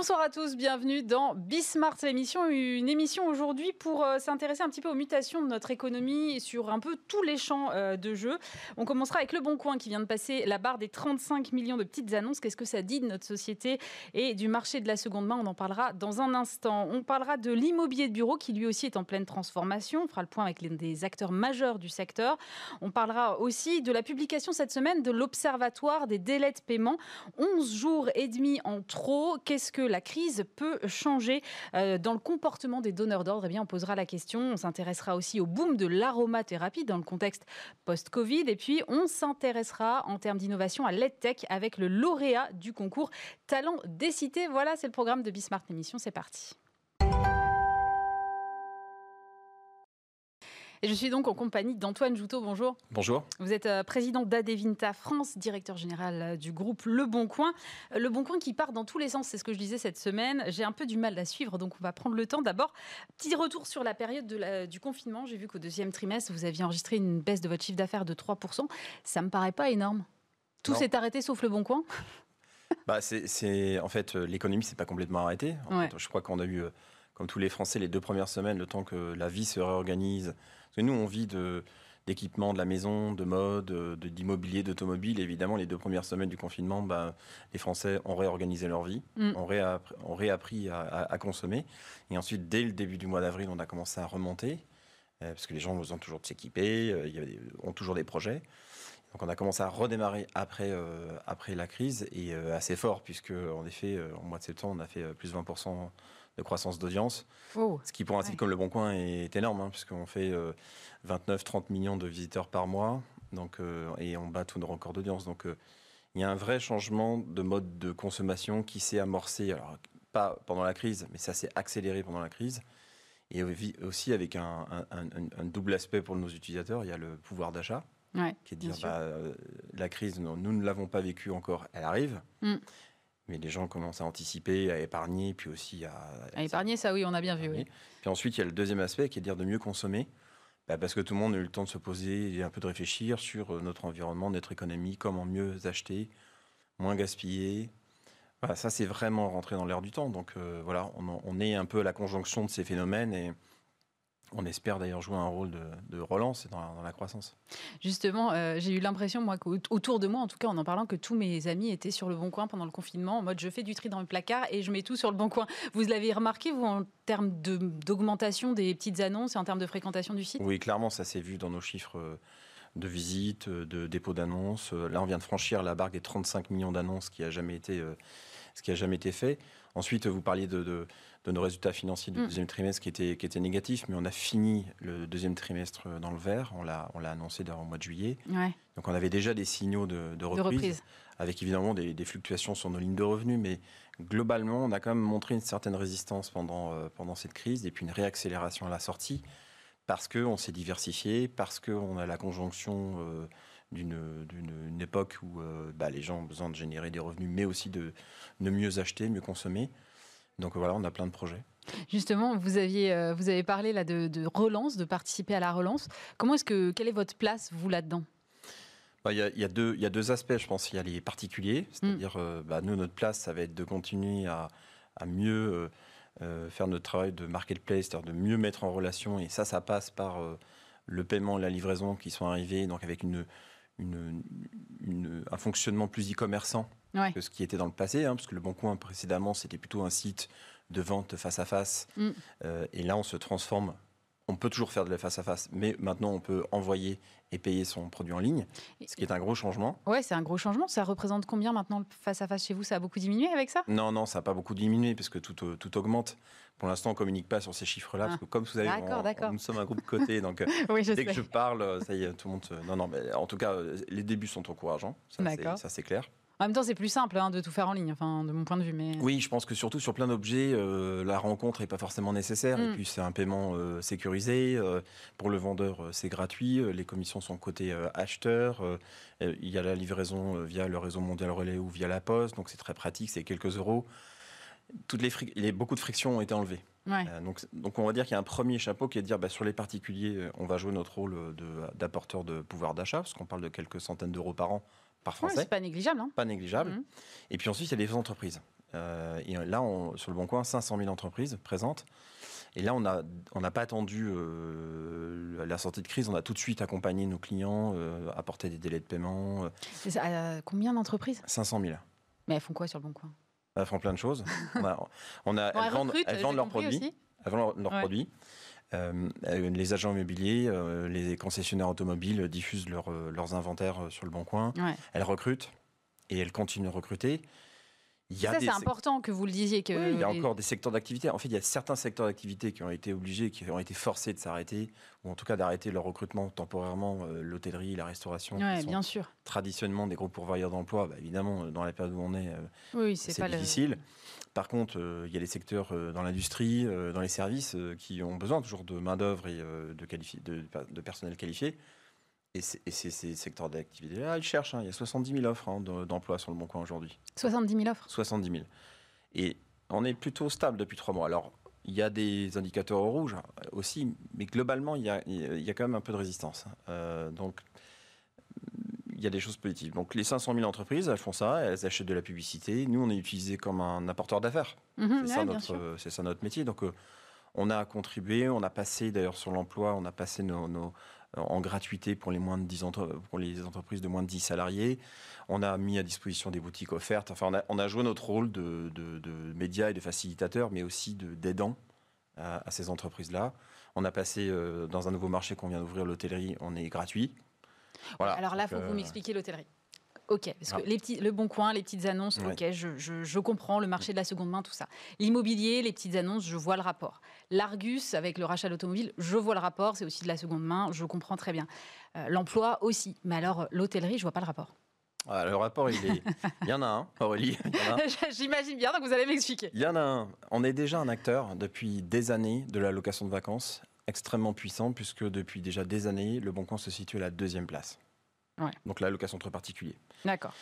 Bonsoir à tous, bienvenue dans Bismart, l'émission. Une émission aujourd'hui pour euh, s'intéresser un petit peu aux mutations de notre économie sur un peu tous les champs euh, de jeu. On commencera avec Le Bon Coin qui vient de passer la barre des 35 millions de petites annonces. Qu'est-ce que ça dit de notre société et du marché de la seconde main? On en parlera dans un instant. On parlera de l'immobilier de bureau qui lui aussi est en pleine transformation. On fera le point avec l'un des acteurs majeurs du secteur. On parlera aussi de la publication cette semaine de l'Observatoire des délais de paiement. 11 jours et demi en trop. Qu'est-ce que la crise peut changer euh, dans le comportement des donneurs d'ordre Eh bien, on posera la question. On s'intéressera aussi au boom de l'aromathérapie dans le contexte post-Covid. Et puis, on s'intéressera en termes d'innovation à l'EdTech avec le lauréat du concours Talent des cités. Voilà, c'est le programme de Bismart Émission. C'est parti. Et je suis donc en compagnie d'Antoine Joutot. Bonjour. Bonjour. Vous êtes euh, président d'Adevinta France, directeur général euh, du groupe Le Bon Coin. Euh, Le Bon Coin qui part dans tous les sens, c'est ce que je disais cette semaine. J'ai un peu du mal à suivre, donc on va prendre le temps. D'abord, petit retour sur la période de du confinement. J'ai vu qu'au deuxième trimestre, vous aviez enregistré une baisse de votre chiffre d'affaires de 3%. Ça me paraît pas énorme. Tout s'est arrêté sauf Le Bon Coin bah, c'est, En fait, l'économie s'est pas complètement arrêtée. je crois qu'on a eu, comme tous les Français, les deux premières semaines, le temps que la vie se réorganise parce que nous, on vit de d'équipements de la maison, de mode, d'immobilier, d'automobile. Évidemment, les deux premières semaines du confinement, bah, les Français ont réorganisé leur vie, mm. ont, réappris, à, consommer. Et ensuite, dès le début du mois d'avril, on a commencé à remonter, euh, parce que les gens ont besoin toujours de s'équiper, euh, ont toujours des projets. Donc on a commencé à redémarrer après, euh, après la crise, et assez fort, puisque en effet, en mois de septembre, on a fait plus de 20% de croissance d'audience. Oh. ce qui pour un site comme Le Bon Coin est énorme, hein, puisqu'on fait 29-30 euh, millions de visiteurs par mois, donc, euh, et on bat tous nos records d'audience. Donc euh, il y a un vrai changement de mode de consommation qui s'est amorcé, alors pas pendant la crise, mais ça s'est accéléré pendant la crise. Et aussi avec un, double aspect pour nos utilisateurs, il y a le pouvoir d'achat. qui est de dire bah, la crise, nous, ne l'avons pas vécue encore, elle arrive. Mm. Mais les gens commencent à anticiper, à épargner, puis aussi à... À épargner, ça oui, on a bien vu. Oui. Puis ensuite, il y a le deuxième aspect qui est de dire de mieux consommer. Bah, parce que tout le monde a eu le temps de se poser et un peu de réfléchir sur euh, notre environnement, notre économie, comment mieux acheter, moins gaspiller. Voilà, ça, c'est vraiment rentré dans l'air du temps. Donc euh, voilà, on, on, est un peu à la conjonction de ces phénomènes et on espère d'ailleurs jouer un rôle de, relance dans la, dans la, croissance. Justement, euh, j'ai eu l'impression, moi, qu'autour de moi, en tout cas en en parlant, que tous mes amis étaient sur le bon coin pendant le confinement, en mode je fais du tri dans le placard et je mets tout sur le bon coin. Vous l'avez remarqué, vous, en termes d'augmentation des petites annonces et en termes de fréquentation du site? Oui, clairement, ça s'est vu dans nos chiffres euh, de visites, euh, de dépôts d'annonces. Là, on vient de franchir la barre des 35 millions d'annonces qui a jamais été, ce qui a jamais été fait. Ensuite, vous parliez de de nos résultats financiers du mm. deuxième trimestre qui étaient, qui étaient négatifs, mais on a fini le deuxième trimestre dans le vert. On l'a, on l'a annoncé au mois de juillet. Donc on avait déjà des signaux de, reprise, avec évidemment des, fluctuations sur nos lignes de revenus, mais globalement, on a quand même montré une certaine résistance pendant, euh, pendant cette crise et puis une réaccélération à la sortie parce qu'on s'est diversifié, parce qu'on a la conjonction euh, d'une, d'une, époque où euh, bah, les gens ont besoin de générer des revenus, mais aussi de, de mieux acheter, mieux consommer. Donc voilà, on a plein de projets. Justement, vous aviez, euh, vous avez parlé là de, relance, de participer à la relance. Comment est-ce que, quelle est votre place vous là-dedans? Bah, il y, a, y, a deux, y a deux aspects, je pense. Il y a les particuliers, c'est-à-dire, mm. euh, bah, nous, notre place, ça va être de continuer à, mieux euh, faire notre travail de marketplace, c'est-à-dire de mieux mettre en relation. Et ça, ça passe par le paiement et la livraison qui sont arrivés, donc avec une, une, un fonctionnement plus e-commerçant que ce qui était dans le passé, hein, parce que le Bon Coin précédemment c'était plutôt un site de vente face à face, mm. euh, et là on se transforme. On peut toujours faire de la face à face, mais maintenant on peut envoyer et payer son produit en ligne, ce qui est un gros changement. Ouais, c'est un gros changement. Ça représente combien maintenant le face à face chez vous? Ça a beaucoup diminué avec ça? Non, non, ça n'a pas beaucoup diminué parce que tout, euh, tout augmente. Pour l'instant, on communique pas sur ces chiffres-là parce ah. que comme vous savez, nous sommes un groupe coté, donc euh, dès que je parle, ça y est, tout le monde. Non, non, mais en tout cas, les débuts sont encourageants. Ça, c'est clair. En même temps, c'est plus simple hein, de tout faire en ligne, enfin, de mon point de vue. Mais... Oui, je pense que surtout sur plein d'objets, euh, la rencontre n'est pas forcément nécessaire. Et mm. puis, c'est un paiement euh, sécurisé. Euh, pour le vendeur, c'est gratuit. les commissions sont côté acheteur. il y a la livraison via le réseau mondial relais ou via la poste. Donc, c'est très pratique. C'est quelques euros. toutes les, beaucoup de frictions ont été enlevées. donc, donc, on va dire qu'il y a un premier chapeau qui est de dire bah, sur les particuliers, on va jouer notre rôle d'apporteur de, pouvoir d'achat, parce qu'on parle de quelques centaines d'euros par an par Français. c'est pas négligeable. Hein pas négligeable. Mmh. Et puis ensuite, il y a les entreprises. Euh, et là, on, sur le Bon Coin, 500 000 entreprises présentes. Et là, on n'a on pas attendu euh, la sortie de crise, on a tout de suite accompagné nos clients, euh, apporté des délais de paiement. combien d'entreprises? 500 000. Mais elles font quoi sur le Bon Coin? Elles font plein de choses. on a, elles, vendent, leurs produits. Elles vendent leurs produits. Les agents immobiliers, les concessionnaires automobiles diffusent leurs inventaires sur le Bon Coin. Elles recrutent et elles continuent de recruter ça, c'est important que vous le disiez. Que il y a encore des secteurs d'activité. En fait, il y a certains secteurs d'activité qui ont été obligés, qui ont été forcés de s'arrêter, ou en tout cas d'arrêter leur recrutement temporairement. Euh, l'hôtellerie, la restauration. Oui, bien sûr. Traditionnellement, des gros pourvoyeurs d'emploi. Bah, évidemment, dans la période où on est, euh, oui, c'est difficile. Par contre, euh, il y a des secteurs dans l'industrie, dans les services, qui ont besoin toujours de main-d'œuvre et de, de, de personnel qualifié. Et, ces secteurs d'activité-là, ils cherchent. Hein. Il y a 70 000 offres hein, d'emploi sur le Bon Coin aujourd'hui. 70 000 offres 70 000. Et on est plutôt stable depuis trois mois. Alors, il y a des indicateurs rouges aussi, mais globalement, il y a, il y a quand même un peu de résistance. Euh, donc, il y a des choses positives. Donc, les 500 000 entreprises, elles font ça, elles achètent de la publicité. Nous, on est utilisé comme un apporteur d'affaires. Mhm, c'est ça, notre métier. Donc, euh, on a contribué, on a passé d'ailleurs sur l'emploi, on a passé nos, en gratuité pour les, moins de 10 pour les entreprises de moins de 10 salariés. On a mis à disposition des boutiques offertes. Enfin, on a, joué notre rôle de, de, médias et de facilitateur, mais aussi d'aidant à, ces entreprises-là. On a passé euh, dans un nouveau marché qu'on vient d'ouvrir, l'hôtellerie, on est gratuit. Voilà. Alors là, il faut que vous euh, m'expliquiez l'hôtellerie. Ok, parce que ah. les petits, le bon coin, les petites annonces, ok, je, je, comprends le marché de la seconde main, tout ça. L'immobilier, les petites annonces, je vois le rapport. L'Argus, avec le rachat d'automobile, je vois le rapport, c'est aussi de la seconde main, je comprends très bien. Euh, l'emploi aussi, mais alors l'hôtellerie, je vois pas le rapport. Ah, le rapport, il, est... il y en a un, Aurélie. J'imagine bien, donc vous allez m'expliquer. Il y en a un. On est déjà un acteur depuis des années de la location de vacances, extrêmement puissant, puisque depuis déjà des années, le Bon Coin se situe à la deuxième place. Donc la location entre particuliers. D'accord.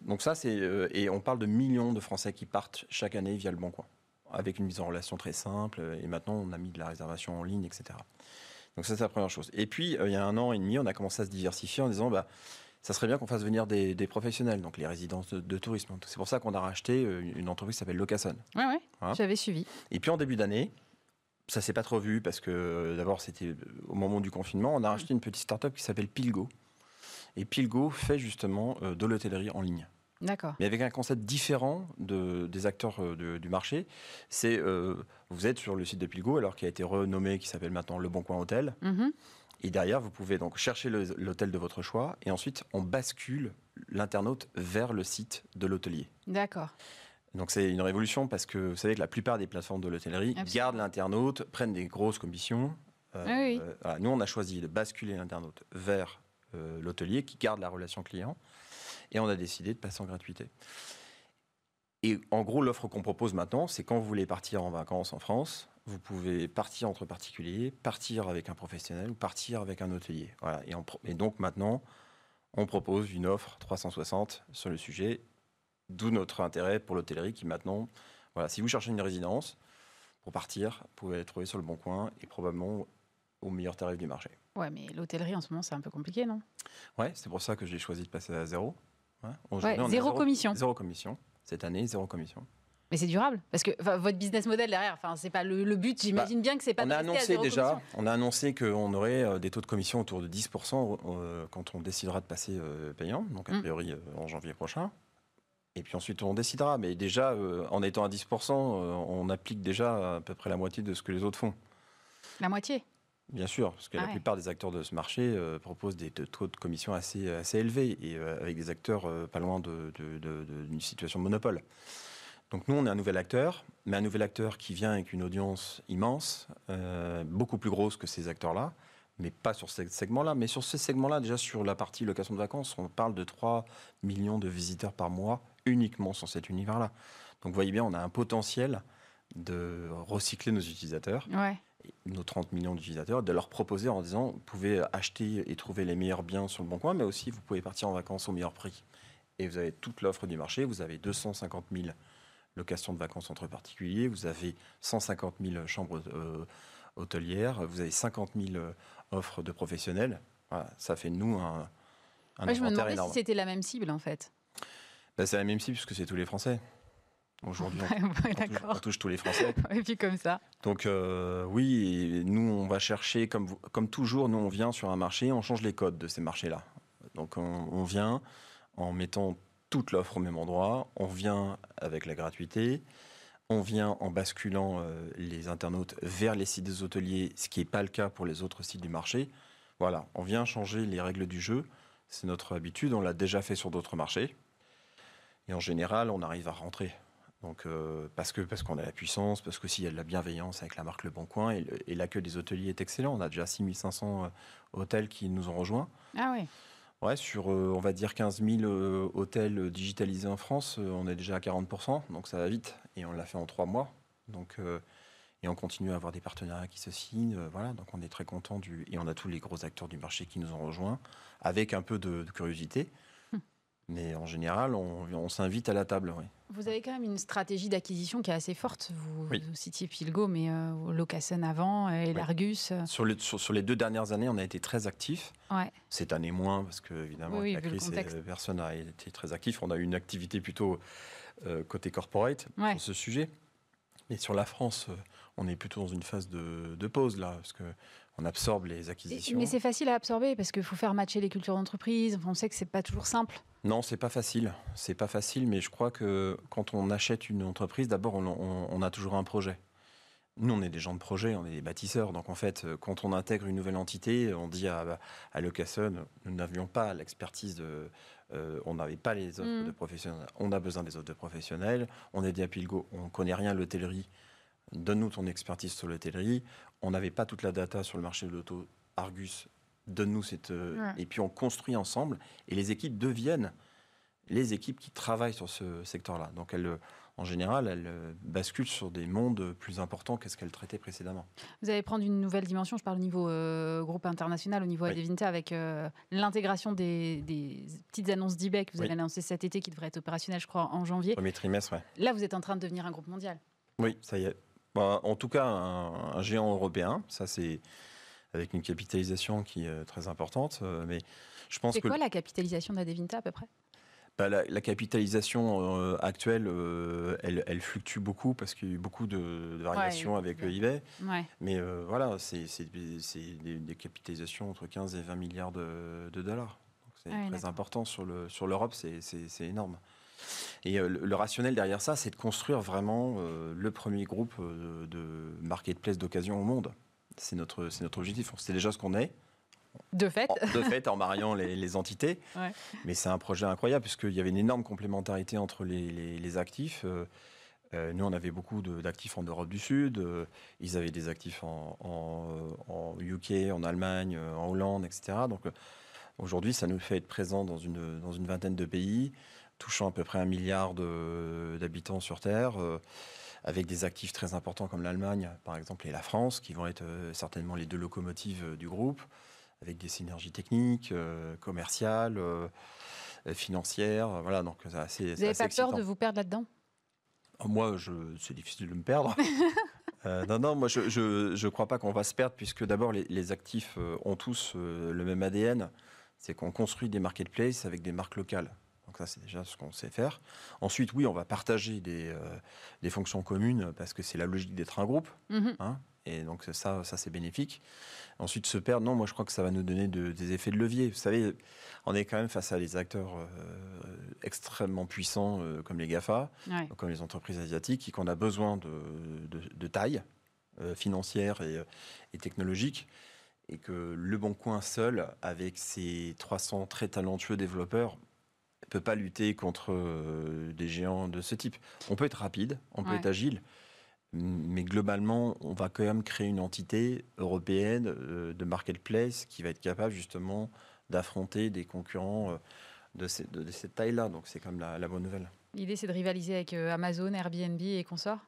Donc ça, c'est euh, et on parle de millions de Français qui partent chaque année via le Bon Coin, avec une mise en relation très simple. Et maintenant, on a mis de la réservation en ligne, etc. Donc ça, c'est la première chose. Et puis, euh, il y a un an et demi, on a commencé à se diversifier en disant, bah, ça serait bien qu'on fasse venir des, professionnels, donc les résidences de, tourisme. C'est pour ça qu'on a racheté euh, une entreprise qui s'appelle Locason. Oui, oui, j'avais suivi. Et puis en début d'année, ça s'est pas trop vu parce que d'abord c'était au moment du confinement, on a racheté une petite start-up qui s'appelle Pilgo, et Pilgo fait justement euh, de l'hôtellerie en ligne. D'accord. Mais avec un concept différent de, des acteurs euh, du marché. C'est euh, vous êtes sur le site de Pilgo, alors qui a été renommé, qui s'appelle maintenant Le Bon Coin Hôtel. Mm-hmm. Et derrière, vous pouvez donc chercher l'hôtel de votre choix, et ensuite on bascule l'internaute vers le site de l'hôtelier. D'accord. Donc c'est une révolution parce que vous savez que la plupart des plateformes de l'hôtellerie gardent l'internaute, prennent des grosses commissions. Ah oui. nous, on a choisi de basculer l'internaute vers euh, l'hôtelier qui garde la relation client. Et on a décidé de passer en gratuité. Et en gros, l'offre qu'on propose maintenant, c'est quand vous voulez partir en vacances en France, vous pouvez partir entre particuliers, partir avec un professionnel ou partir avec un hôtelier. Et donc maintenant, on propose une offre 360 sur le sujet, d'où notre intérêt pour l'hôtellerie qui maintenant, voilà, si vous cherchez une résidence pour partir, vous pouvez la trouver sur le bon coin et probablement au meilleur tarif du marché. Ouais, mais l'hôtellerie en ce moment, c'est un peu compliqué, non? Ouais, c'est pour ça que j'ai choisi de passer à zéro. Ouais, zéro, commission. Zéro commission. Cette année, zéro commission. Mais c'est durable parce que votre business model derrière, enfin c'est pas le, but. J'imagine bah, bien que c'est pas. On a annoncé déjà, on a annoncé qu'on aurait euh, des taux de commission autour de 10% euh, quand on décidera de passer euh, payant, donc a mm. priori en janvier prochain. Et puis ensuite on décidera. Mais déjà, en étant à 10%, on applique déjà à peu près la moitié de ce que les autres font. La moitié? Bien sûr, parce que la ah plupart des acteurs de ce marché euh, proposent des taux de commission assez, assez élevés et euh, avec des acteurs euh, pas loin d'une situation de monopole. Donc nous, on est un nouvel acteur, mais un nouvel acteur qui vient avec une audience immense, beaucoup plus grosse que ces acteurs-là, mais pas sur ce segment-là. Mais sur ce segment-là, déjà sur la partie location de vacances, on parle de 3 millions de visiteurs par mois uniquement sur cet univers-là. Donc vous voyez bien, on a un potentiel de recycler nos utilisateurs. Ouais nos 30 millions d'utilisateurs, de leur proposer en disant, vous pouvez acheter et trouver les meilleurs biens sur le bon coin, mais aussi vous pouvez partir en vacances au meilleur prix. Et vous avez toute l'offre du marché, vous avez 250 000 location de vacances entre particuliers, vous avez 150 000 chambres hôtelières, vous avez 50 000 offres de professionnels. ça fait de nous un, un Je me demandais si c'était la même cible en fait. Ben, c'est la même cible puisque c'est tous les Français. Aujourd'hui, on, touche tous les Français. Et puis comme ça. Donc euh, oui, nous, on va chercher, comme, comme toujours, nous, on vient sur un marché, on change les codes de ces marchés-là. Donc on, vient en mettant toute l'offre au même endroit, on vient avec la gratuité, on vient en basculant euh, les internautes vers les sites des hôteliers, ce qui n'est pas le cas pour les autres sites du marché. Voilà, on vient changer les règles du jeu. C'est notre habitude, on l'a déjà fait sur d'autres marchés. Et en général, on arrive à rentrer. Donc, euh, parce que parce qu'on a la puissance, parce que s'il y a de la bienveillance avec la marque Le Bon Coin et, l'accueil des hôteliers est excellent. On a déjà 6500 euh, hôtels qui nous ont rejoints. Ah oui. Ouais, sur on va dire 15 000 hôtels digitalisés en France, on est déjà à 40 donc ça va vite. Et on l'a fait en trois mois. Donc et on continue à avoir des partenariats qui se signent. Euh, voilà, donc on est très content du et on a tous les gros acteurs du marché qui nous ont rejoints avec un peu de, curiosité. Mais en général, on, s'invite à la table. Oui. Vous avez quand même une stratégie d'acquisition qui est assez forte. Vous, citiez Pilgo, mais euh, Locasen avant et Largus. Euh. Sur, sur, les deux dernières années, on a été très actifs. Ouais. Cette année moins, parce que évidemment, la crise, personne n'a été très actif. On a eu une activité plutôt côté corporate sur ce sujet. Mais sur la France, on est plutôt dans une phase de, pause là, parce que on absorbe les acquisitions. Mais c'est facile à absorber parce qu'il faut faire matcher les cultures d'entreprise. On sait que c'est pas toujours simple. Non, c'est pas facile. C'est pas facile, mais je crois que quand on achète une entreprise, d'abord on, a toujours un projet. Nous, on est des gens de projet, on est des bâtisseurs. Donc, en fait, quand on intègre une nouvelle entité, on dit à, à nous n'avions pas l'expertise de. Euh, on n'avait pas les offres mm. de professionnels. On a besoin des offres de professionnels. On est des Apilgo, on connaît rien l'hôtellerie donne-nous ton expertise sur l'hôtellerie. On n'avait pas toute la data sur le marché de l'auto. Argus, donne-nous cette. Euh, et puis on construit ensemble. Et les équipes deviennent les équipes qui travaillent sur ce secteur-là. Donc elles, en général, elles euh, basculent sur des mondes plus importants que ce qu'elles traitaient précédemment. Vous allez prendre une nouvelle dimension, je parle au niveau euh, groupe international, au niveau oui. Adevinta, avec l'intégration des, petites annonces d'eBay que vous avez annoncé cet été, qui devrait être opérationnel, je crois, en janvier. Premier trimestre, oui. Là, vous êtes en train de devenir un groupe mondial. Oui, ça y est. Bah, en tout cas, un, géant européen, ça c'est avec une capitalisation qui est très importante. Euh, mais je pense c'est quoi la capitalisation d'Adevinta à peu près? Bah, la, capitalisation euh, actuelle, euh, elle, fluctue beaucoup parce qu'il y a eu beaucoup de, variations avec eBay. Mais voilà, c'est, des, capitalisations entre 15 et 20 milliards de, dollars. c'est très important sur, le, sur l'Europe, c'est, énorme. Et euh, le, rationnel derrière ça, c'est de construire vraiment euh, le premier groupe euh, de marketplace d'occasion au monde. C'est notre, c'est notre objectif. C'est déjà ce qu'on est. De fait. de fait, en mariant les, entités. Mais c'est un projet incroyable, puisqu'il y avait une énorme complémentarité entre les, actifs. nous, on avait beaucoup d'actifs en Europe du Sud. ils avaient des actifs en, en, UK, en Allemagne, en Hollande, etc. Donc, aujourd'hui, ça nous fait être présents dans une, dans une vingtaine de pays touchant à peu près un milliard d'habitants sur Terre, euh, avec des actifs très importants comme l'Allemagne, par exemple, et la France, qui vont être euh, certainement les deux locomotives euh, du groupe, avec des synergies techniques, commerciales, financières. Voilà, donc c'est assez. Vous n'avez pas peur de vous perdre là-dedans? Oh, Moi, c'est difficile de me perdre. non, non, moi je ne crois pas qu'on va se perdre puisque d'abord les, les, actifs ont tous le même ADN, c'est qu'on construit des marketplaces avec des marques locales. Donc ça, c'est déjà ce qu'on sait faire. Ensuite, oui, on va partager des, euh, des fonctions communes parce que c'est la logique d'être un groupe. Mhm. Hein, et donc ça, ça c'est bénéfique. Ensuite, se perdre, non, moi je crois que ça va nous donner des effets de levier. Vous savez, on est quand même face à des acteurs euh, extrêmement puissants euh, comme les GAFA, comme les entreprises asiatiques, et qu'on a besoin de, de, taille financière et, et technologique et que Le Bon Coin seul, avec ses 300 très talentueux développeurs, peut pas lutter contre euh, des géants de ce type. On peut être rapide, on peut être agile, mais globalement, on va quand même créer une entité européenne euh, de marketplace qui va être capable justement d'affronter des concurrents euh, de, cette taille-là. Donc c'est quand même la, la bonne nouvelle. L'idée, c'est de rivaliser avec Amazon, Airbnb et consorts?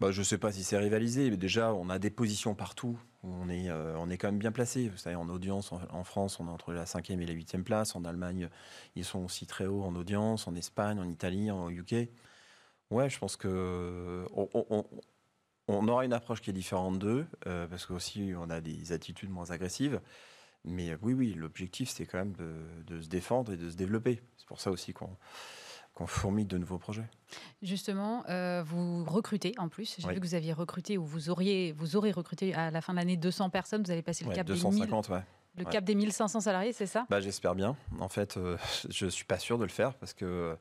Bah, Je ne sais pas si c'est rivalisé, mais déjà, on a des positions partout. On est, euh, on est quand même bien placé. Vous savez, en audience, en, France, on est entre la cinquième et la huitième place. En Allemagne, ils sont aussi très hauts en audience. En Espagne, en Italie, en UK. Ouais, je pense que on, aura une approche qui est différente d'eux, euh, parce qu'aussi on a des attitudes moins agressives. Mais oui, oui, l'objectif, c'est quand même de, se défendre et de se développer. C'est pour ça aussi qu'on qu'on fourmille de nouveaux projets. Justement, euh, vous recrutez en plus. J'ai vu que vous aviez recruté ou vous auriez, vous aurez recruté à la fin de l'année 200 personnes. Vous allez passer le cap des 1000. Ouais. Le cap des 1500 salariés, c'est ça? Bah, J'espère bien. En fait, euh, je ne suis pas sûr de le faire parce que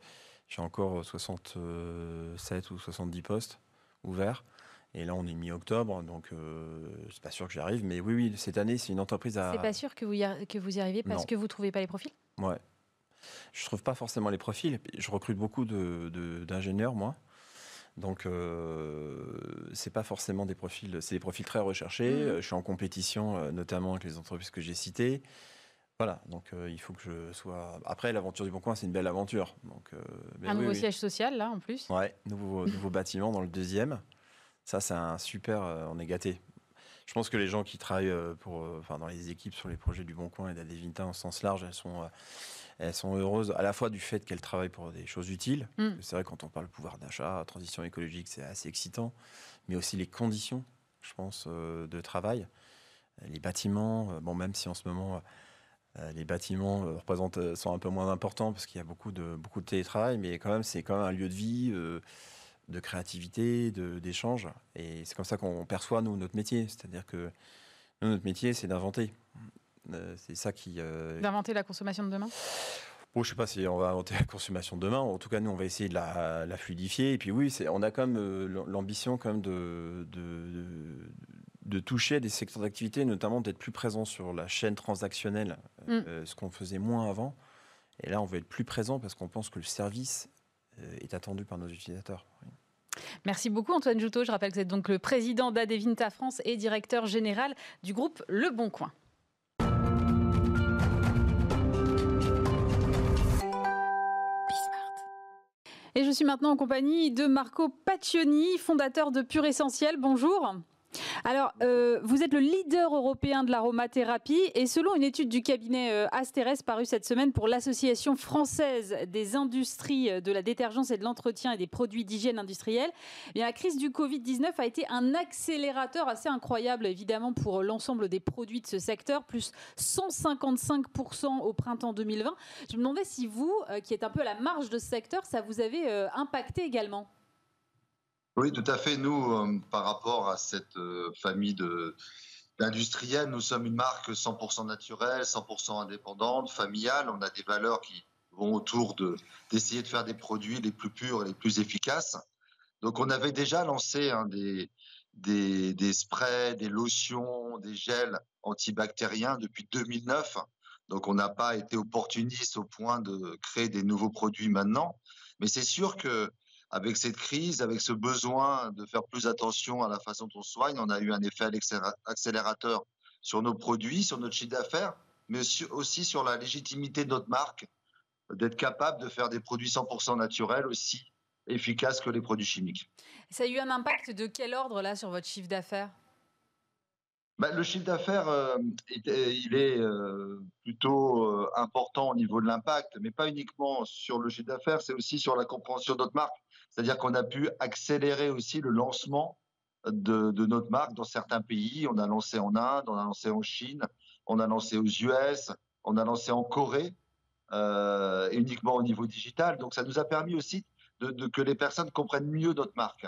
j'ai encore 67 ou 70 postes ouverts. Et là, on est mi-octobre, donc euh, c'est pas sûr que j'y arrive. Mais oui, oui, cette année, c'est une entreprise à. C'est pas sûr que vous y, que vous y arrivez parce que vous trouvez pas les profils? Ouais. Je trouve pas forcément les profils. Je recrute beaucoup d'ingénieurs, de, moi. Donc, euh, c'est pas forcément des profils. C'est des profils très recherchés. Mmh. Je suis en compétition, euh, notamment avec les entreprises que j'ai citées. Voilà, donc euh, il faut que je sois. Après, l'aventure du Bon Coin, c'est une belle aventure. Donc, un nouveau siège social, là, en plus Ouais, nouveau, nouveau bâtiment dans le deuxième. Ça, c'est un super. Euh, on est gâté. Je pense que les gens qui travaillent euh, pour, euh, enfin, dans les équipes sur les projets du Bon Coin et d'Adevinta en sens large, elles sont, elles sont heureuses à la fois du fait qu'elles travaillent pour des choses utiles. Mm. C'est vrai, quand on parle pouvoir d'achat, transition écologique, c'est assez excitant, mais aussi les conditions, je pense, de travail. Les bâtiments, bon, même si en ce moment, les bâtiments représentent, sont un peu moins importants parce qu'il y a beaucoup de, beaucoup de télétravail, mais quand même, c'est quand même un lieu de vie de créativité, d'échange. Et c'est comme ça qu'on perçoit, nous, notre métier. C'est-à-dire que nous, notre métier, c'est d'inventer. Euh, c'est ça qui. Euh, d'inventer la consommation de demain? Bon, je sais pas si on va inventer la consommation de demain. En tout cas, nous, on va essayer de la, fluidifier. Et puis oui, on a quand même euh, l'ambition quand même de, de, de, toucher des secteurs d'activité, notamment d'être plus présent sur la chaîne transactionnelle, mm. ce qu'on faisait moins avant. Et là, on veut être plus présent parce qu'on pense que le service est attendu par nos utilisateurs. Merci beaucoup Antoine Joutot. Je rappelle que vous êtes donc le président d'Adevinta France et directeur général du groupe Le Bon Coin. Et je suis maintenant en compagnie de Marco Paccioni, fondateur de Pure Essentiel. Bonjour. Alors, euh, vous êtes le leader européen de l'aromathérapie et selon une étude du cabinet euh, Asterès parue cette semaine pour l'Association française des industries euh, de la détergence et de l'entretien et des produits d'hygiène industrielle, eh la crise du Covid-19 a été un accélérateur assez incroyable évidemment pour l'ensemble des produits de ce secteur, plus 155% au printemps 2020. Je me demandais si vous, qui êtes un peu à la marge de ce secteur, ça vous avait impacté également. Oui, tout à fait. Nous, euh, par rapport à cette euh, famille d'industriels, nous sommes une marque 100% naturelle, 100% indépendante, familiale. On a des valeurs qui vont autour de d'essayer de faire des produits les plus purs et les plus efficaces. Donc, on avait déjà lancé hein, des, des sprays, des lotions, des gels antibactériens depuis 2009. Donc, on n'a pas été opportuniste au point de créer des nouveaux produits maintenant. Mais c'est sûr que avec cette crise, avec ce besoin de faire plus attention à la façon dont on soigne, on a eu un effet accélérateur sur nos produits, sur notre chiffre d'affaires, mais aussi sur la légitimité de notre marque, d'être capable de faire des produits 100% naturels aussi efficaces que les produits chimiques. Ça a eu un impact de quel ordre là sur votre chiffre d'affaires? Bah, le chiffre d'affaires, euh, il est euh, plutôt euh, important au niveau de l'impact, mais pas uniquement sur le chiffre d'affaires, c'est aussi sur la compréhension de notre marque. C'est-à-dire qu'on a pu accélérer aussi le lancement de, notre marque dans certains pays. On a lancé en Inde, on a lancé en Chine, on a lancé aux US, on a lancé en Corée, euh, uniquement au niveau digital. Donc ça nous a permis aussi de, que les personnes comprennent mieux notre marque.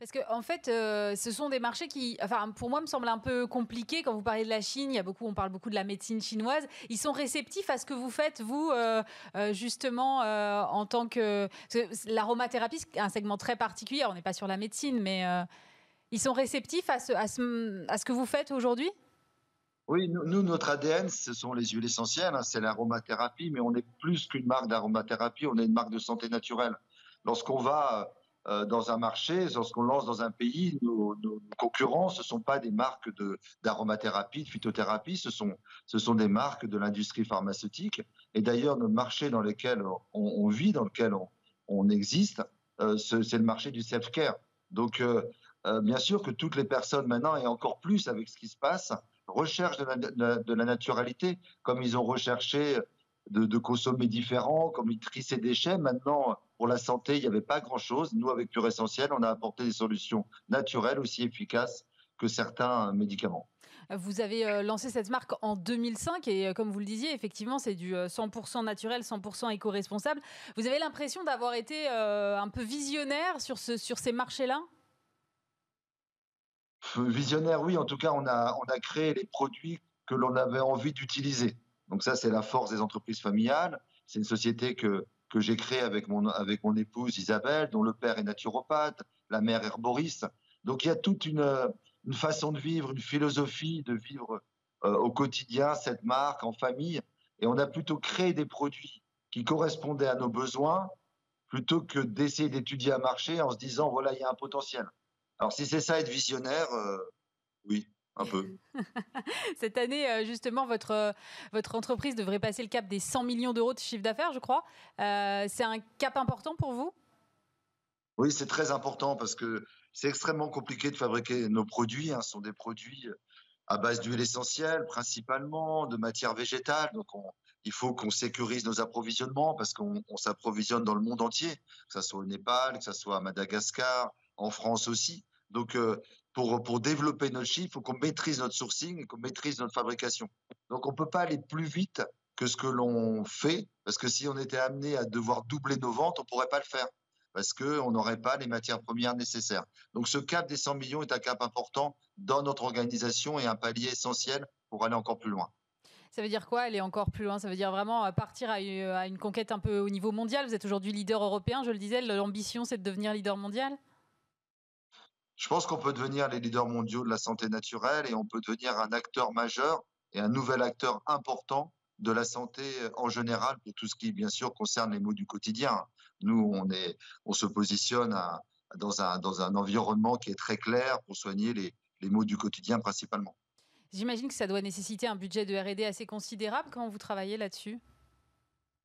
Parce qu'en en fait, euh, ce sont des marchés qui, enfin, pour moi, me semblent un peu compliqués. Quand vous parlez de la Chine, il y a beaucoup, on parle beaucoup de la médecine chinoise. Ils sont réceptifs à ce que vous faites, vous, euh, euh, justement, en tant que. L'aromathérapie, c'est un segment très particulier. On n'est pas sur la médecine, mais ils sont réceptifs à ce, à ce, à ce que vous faites aujourd'hui? Oui, nous, notre ADN, ce sont les huiles essentielles, hein, c'est l'aromathérapie, mais on est plus qu'une marque d'aromathérapie, on est une marque de santé naturelle. Lorsqu'on va dans un marché, lorsqu'on lance dans un pays, nos, concurrents, ce ne sont pas des marques d'aromathérapie, de, phytothérapie, ce sont, ce sont des marques de l'industrie pharmaceutique. Et d'ailleurs, le marché dans lequel on, vit, dans lequel on, existe, euh, c'est le marché du self-care. Donc, euh, bien sûr que toutes les personnes maintenant, et encore plus avec ce qui se passe, recherchent de la, de la naturalité, comme ils ont recherché de, consommer différent, comme ils trient ses déchets. Maintenant, pour la santé, il n'y avait pas grand-chose. Nous, avec Pure Essentiel, on a apporté des solutions naturelles aussi efficaces que certains médicaments. Vous avez euh, lancé cette marque en 2005 et euh, comme vous le disiez, effectivement, c'est du 100% euh, naturel, 100% éco-responsable. Vous avez l'impression d'avoir été un peu visionnaire sur, ce, sur ces marchés-là? Visionnaire, oui. En tout cas, on a, on a créé les produits que l'on avait envie d'utiliser. Donc ça, c'est la force des entreprises familiales. C'est une société que, que j'ai créée avec mon, avec mon épouse Isabelle, dont le père est naturopathe, la mère herboriste. Donc il y a toute une, façon de vivre, une philosophie de vivre euh, au quotidien cette marque en famille. Et on a plutôt créé des produits qui correspondaient à nos besoins plutôt que d'essayer d'étudier un marché en se disant voilà, il y a un potentiel. Alors si c'est ça être visionnaire, euh, oui, un peu. Cette année, euh, justement, votre, votre entreprise devrait passer le cap des 100 millions d'euros de chiffre d'affaires, je crois. c'est un cap important pour vous? Oui, c'est très important parce que c'est extrêmement compliqué de fabriquer nos produits. Hein. Ce sont des produits euh, à base d'huile essentielle, principalement, de matière végétale. Donc, il faut qu'on sécurise nos approvisionnements parce qu'on s'approvisionne dans le monde entier, que ce soit au Népal, que ce soit à Madagascar, en France aussi. Donc, euh, pour, développer notre chiffre, il faut qu'on maîtrise notre sourcing qu'on maîtrise notre fabrication. Donc, on ne peut pas aller plus vite que ce que l'on fait, parce que si on était amené à devoir doubler nos ventes, on ne pourrait pas le faire parce qu'on n'aurait pas les matières premières nécessaires. Donc ce cap des 100 millions est un cap important dans notre organisation et un palier essentiel pour aller encore plus loin. Ça veut dire quoi aller encore plus loin? Ça veut dire vraiment euh, partir à une conquête un peu au niveau mondial? Vous êtes aujourd'hui leader européen, je le disais. L'ambition, c'est de devenir leader mondial? Je pense qu'on peut devenir les leaders mondiaux de la santé naturelle et on peut devenir un acteur majeur et un nouvel acteur important de la santé euh, en général pour tout ce qui, bien sûr, concerne les mots du quotidien. Nous, on, se positionne dans, un, dans un environnement qui est très clair pour soigner les, les maux du quotidien principalement. J'imagine que ça doit nécessiter un budget de RD assez considérable quand vous travaillez là-dessus.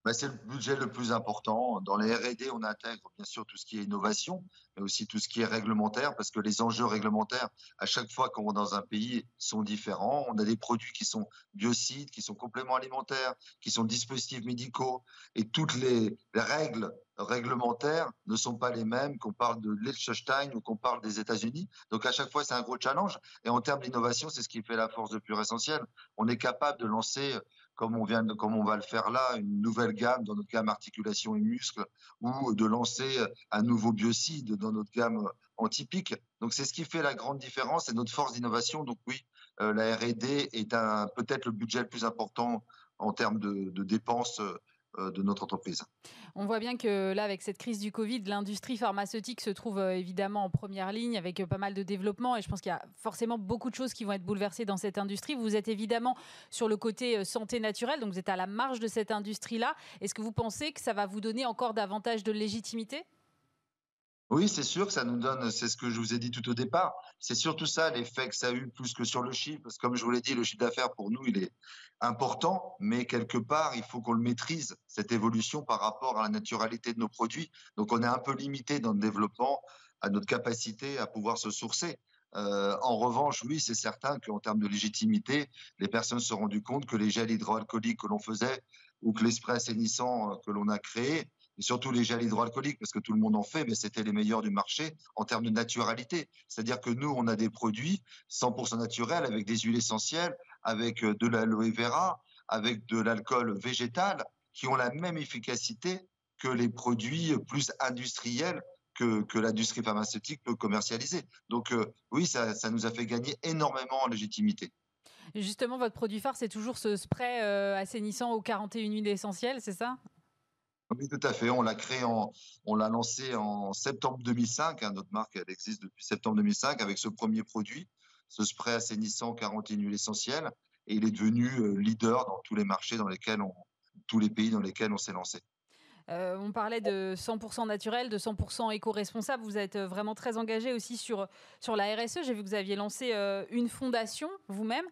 Bah, c'est le budget le plus important. Dans les R&D, on intègre bien sûr tout ce qui est innovation, mais aussi tout ce qui est réglementaire, parce que les enjeux réglementaires, à chaque fois qu'on va dans un pays, sont différents. On a des produits qui sont biocides, qui sont compléments alimentaires, qui sont dispositifs médicaux, et toutes les, règles réglementaires ne sont pas les mêmes qu'on parle de Liechtenstein ou qu'on parle des États-Unis. Donc à chaque fois, c'est un gros challenge. Et en termes d'innovation, c'est ce qui fait la force de Pure Essentiel. On est capable de lancer comme on, vient de, comme on va le faire là, une nouvelle gamme dans notre gamme articulation et muscles, ou de lancer un nouveau biocide dans notre gamme antipique. Donc c'est ce qui fait la grande différence et notre force d'innovation. Donc oui, euh, la R&D est peut-être le budget le plus important en termes de, dépenses euh, de notre entreprise. On voit bien que là, avec cette crise du Covid, l'industrie pharmaceutique se trouve euh, évidemment en première ligne avec euh, pas mal de développement et je pense qu'il y a forcément beaucoup de choses qui vont être bouleversées dans cette industrie. Vous êtes évidemment sur le côté santé naturelle, donc vous êtes à la marge de cette industrie-là. Est-ce que vous pensez que ça va vous donner encore davantage de légitimité? Oui, c'est sûr que ça nous donne, c'est ce que je vous ai dit tout au départ, c'est surtout ça l'effet que ça a eu plus que sur le chiffre, parce que comme je vous l'ai dit, le chiffre d'affaires pour nous, il est important, mais quelque part, il faut qu'on le maîtrise, cette évolution par rapport à la naturalité de nos produits. Donc on est un peu limité dans le développement à notre capacité à pouvoir se sourcer. Euh, en revanche, oui, c'est certain qu'en termes de légitimité, les personnes se sont rendues compte que les gels hydroalcooliques que l'on faisait ou que l'esprit assainissant euh, que l'on a créé, et surtout les gels hydroalcooliques, parce que tout le monde en fait, mais c'était les meilleurs du marché en termes de naturalité. C'est-à-dire que nous, on a des produits 100% naturels avec des huiles essentielles, avec euh, de l'aloe vera, avec de l'alcool végétal, qui ont la même efficacité que les produits plus industriels que, que l'industrie pharmaceutique peut commercialiser. Donc euh, oui, ça, nous a fait gagner énormément en légitimité. Justement, votre produit phare, c'est toujours ce spray euh, assainissant aux 41 huiles essentielles, c'est ça? Oui, tout à fait. On l'a créé, en, on l'a lancé en septembre 2005. Hein. notre marque, elle existe depuis septembre 2005 avec ce premier produit, ce spray assainissant 41 huiles essentielles. Et il est devenu euh, leader dans tous les marchés dans lesquels on, tous les pays dans lesquels on s'est lancé. Euh, on parlait de 100% naturel, de 100% éco-responsable. Vous êtes euh, vraiment très engagé aussi sur, sur la RSE. J'ai vu que vous aviez lancé euh, une fondation vous-même.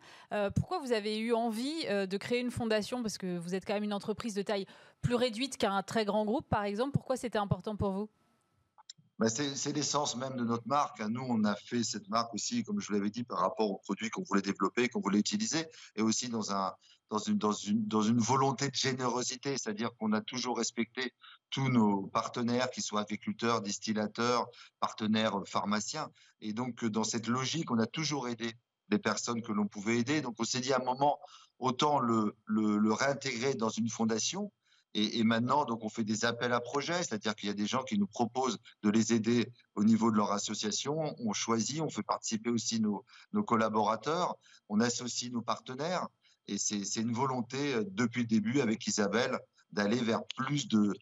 pourquoi vous avez eu envie de créer une fondation? Parce que vous êtes quand même une entreprise de taille plus réduite qu'un très grand groupe, par exemple. Pourquoi c'était important pour vous? Bah, c'est l'essence même de notre marque. Nous, on a fait cette marque aussi, comme je vous l'avais dit, par rapport aux produits qu'on voulait développer, qu'on voulait utiliser, et aussi dans un, dans une, volonté de générosité, c'est-à-dire qu'on a toujours respecté tous nos partenaires, qu'ils soient agriculteurs, distillateurs, partenaires pharmaciens. Et donc, dans cette logique, on a toujours aidé des personnes que l'on pouvait aider. Donc, on s'est dit à un moment, autant le, réintégrer dans une fondation et, maintenant, donc, on fait des appels à projets, c'est-à-dire qu'il y a des gens qui nous proposent de les aider au niveau de leur association. On choisit, on fait participer aussi nos collaborateurs, on associe nos partenaires. Et c'est une volonté euh, depuis le début avec Isabelle d'aller vers plus de,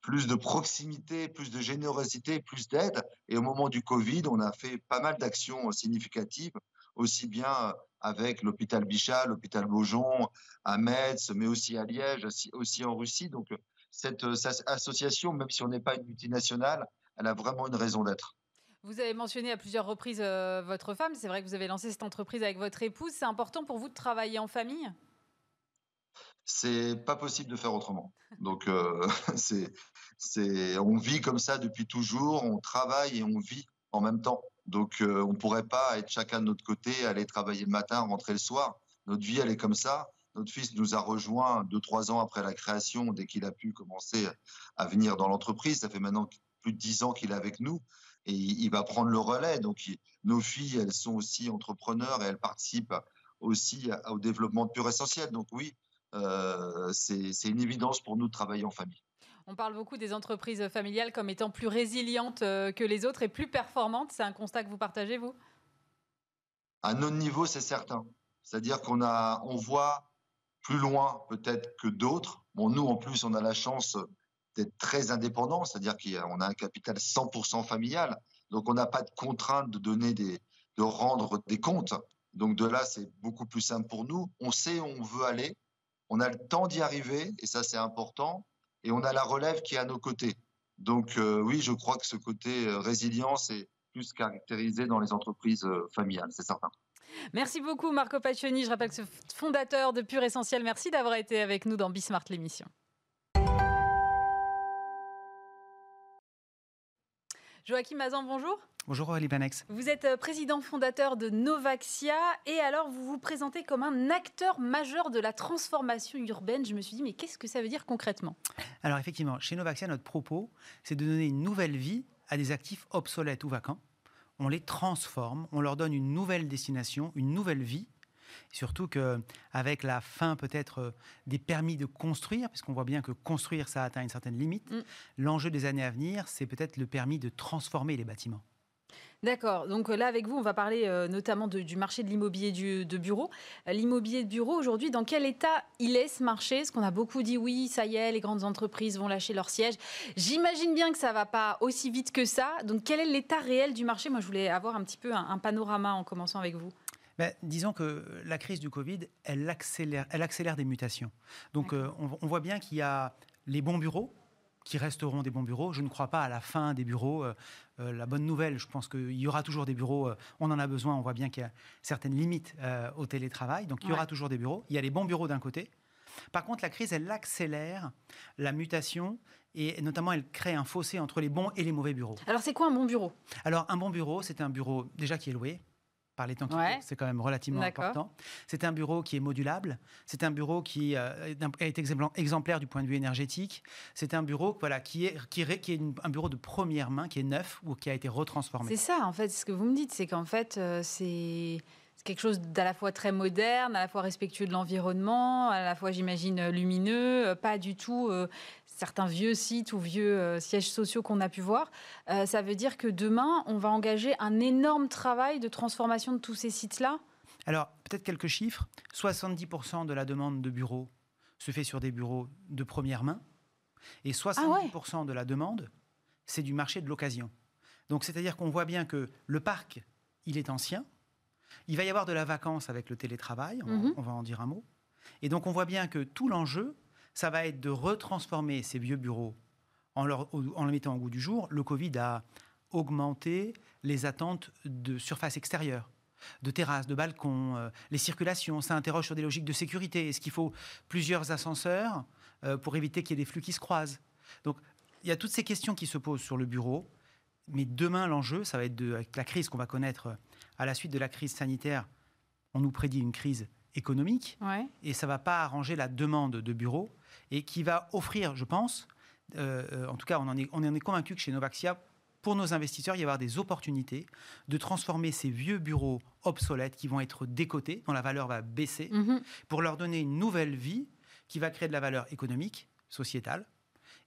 plus de proximité, plus de générosité, plus d'aide. Et au moment du Covid, on a fait pas mal d'actions significatives, aussi bien avec l'hôpital Bichat, l'hôpital Beaujon, à Metz, mais aussi à Liège, aussi en Russie. Donc cette, association, même si on n'est pas une multinationale, elle a vraiment une raison d'être. Vous avez mentionné à plusieurs reprises euh, votre femme. C'est vrai que vous avez lancé cette entreprise avec votre épouse. C'est important pour vous de travailler en famille? C'est pas possible de faire autrement. Donc, euh, c'est, on vit comme ça depuis toujours. On travaille et on vit en même temps. Donc, euh, on pourrait pas être chacun de notre côté, aller travailler le matin, rentrer le soir. Notre vie, elle est comme ça. Notre fils nous a rejoint deux, trois ans après la création, dès qu'il a pu commencer à venir dans l'entreprise. Ça fait maintenant plus de dix ans qu'il est avec nous et il va prendre le relais. Donc, nos filles, elles sont aussi entrepreneurs et elles participent aussi au développement de Pure Essentiel. Donc, oui, euh, c'est une évidence pour nous de travailler en famille. On parle beaucoup des entreprises familiales comme étant plus résilientes euh, que les autres et plus performantes. C'est un constat que vous partagez, vous? À notre niveau, c'est certain. C'est-à-dire qu'on on voit plus loin peut-être que d'autres. Bon, nous, en plus, on a la chance d'être très indépendant, c'est-à-dire qu'on a un capital 100% familial. Donc, on n'a pas de contrainte de donner de rendre des comptes. Donc, de là, c'est beaucoup plus simple pour nous. On sait où on veut aller. On a le temps d'y arriver, et ça, c'est important et on a la relève qui est à nos côtés. Donc euh, oui, je crois que ce côté euh, résilience est plus caractérisé dans les entreprises euh, familiales, c'est certain. Merci beaucoup Marco Paccioni, je rappelle que ce fondateur de Pure Essentiel, merci d'avoir été avec nous dans Bismart l'émission. Joachim Mazan, bonjour. Bonjour Aurélie Banex. Vous êtes euh, président fondateur de Novaxia et alors vous vous présentez comme un acteur majeur de la transformation urbaine. Je me suis dit mais qu'est-ce que ça veut dire concrètement? Alors effectivement, chez Novaxia, notre propos, c'est de donner une nouvelle vie à des actifs obsolètes ou vacants. On les transforme, on leur donne une nouvelle destination, une nouvelle vie Surtout qu'avec la fin peut-être euh, des permis de construire, puisqu'on voit bien que construire, ça atteint une certaine limite, mm. l'enjeu des années à venir, c'est peut-être le permis de transformer les bâtiments. D'accord. Donc euh, là, avec vous, on va parler euh, notamment du marché de l'immobilier de bureau. L'immobilier de bureau, aujourd'hui, dans quel état il est ce marché? Parce qu'on a beaucoup dit oui, ça y est, les grandes entreprises vont lâcher leur siège. J'imagine bien que ça ne va pas aussi vite que ça. Donc quel est l'état réel du marché? Moi, je voulais avoir un petit peu un panorama en commençant avec vous. Ben, disons que la crise du Covid, elle accélère, elle accélère des mutations. Donc euh, on, voit bien qu'il y a les bons bureaux qui resteront des bons bureaux. Je ne crois pas à la fin des bureaux. Euh, euh, la bonne nouvelle, je pense qu'il y aura toujours des bureaux. on en a besoin. On voit bien qu'il y a certaines limites au télétravail. Donc il y aura toujours des bureaux. Il y a les bons bureaux d'un côté. Par contre, la crise, elle accélère la mutation et notamment elle crée un fossé entre les bons et les mauvais bureaux. Alors c'est quoi un bon bureau? Alors un bon bureau, c'est un bureau déjà qui est loué, par les temps qui c'est quand même relativement important. C'est un bureau qui est modulable, c'est un bureau qui euh, est exemplaire du point de vue énergétique, c'est un bureau voilà, qui est, qui, qui est un bureau de première main, qui est neuf ou qui a été retransformé. C'est ça, en fait, ce que vous me dites, c'est qu'en fait, euh, c'est quelque chose d'à la fois très moderne, à la fois respectueux de l'environnement, à la fois, j'imagine, lumineux, euh, pas du tout certains vieux sites ou vieux euh, sièges sociaux qu'on a pu voir, euh, ça veut dire que demain, on va engager un énorme travail de transformation de tous ces sites-là? Alors, peut-être quelques chiffres. 70% de la demande de bureaux se fait sur des bureaux de première main. Et 70% ah de la demande, c'est du marché de l'occasion. Donc, c'est-à-dire qu'on voit bien que le parc, il est ancien. Il va y avoir de la vacance avec le télétravail, on, mhm. on va en dire un mot. Et donc, on voit bien que tout l'enjeu, ça va être de retransformer ces vieux bureaux en, les mettant au goût du jour. Le Covid a augmenté les attentes de surface extérieure de terrasses, de balcons, euh, les circulations, ça interroge sur des logiques de sécurité. Est-ce qu'il faut plusieurs ascenseurs euh, pour éviter qu'il y ait des flux qui se croisent? Donc, il y a toutes ces questions qui se posent sur le bureau. Mais demain, l'enjeu, ça va être de, avec la crise qu'on va connaître à la suite de la crise sanitaire. On nous prédit une crise économique et ça ne va pas arranger la demande de bureaux et qui va offrir, je pense, euh, en tout cas on en est, on en est convaincu que chez Novaxia, pour nos investisseurs, il y avoir des opportunités de transformer ces vieux bureaux obsolètes qui vont être décotés, dont la valeur va baisser, mhm. pour leur donner une nouvelle vie qui va créer de la valeur économique, sociétale.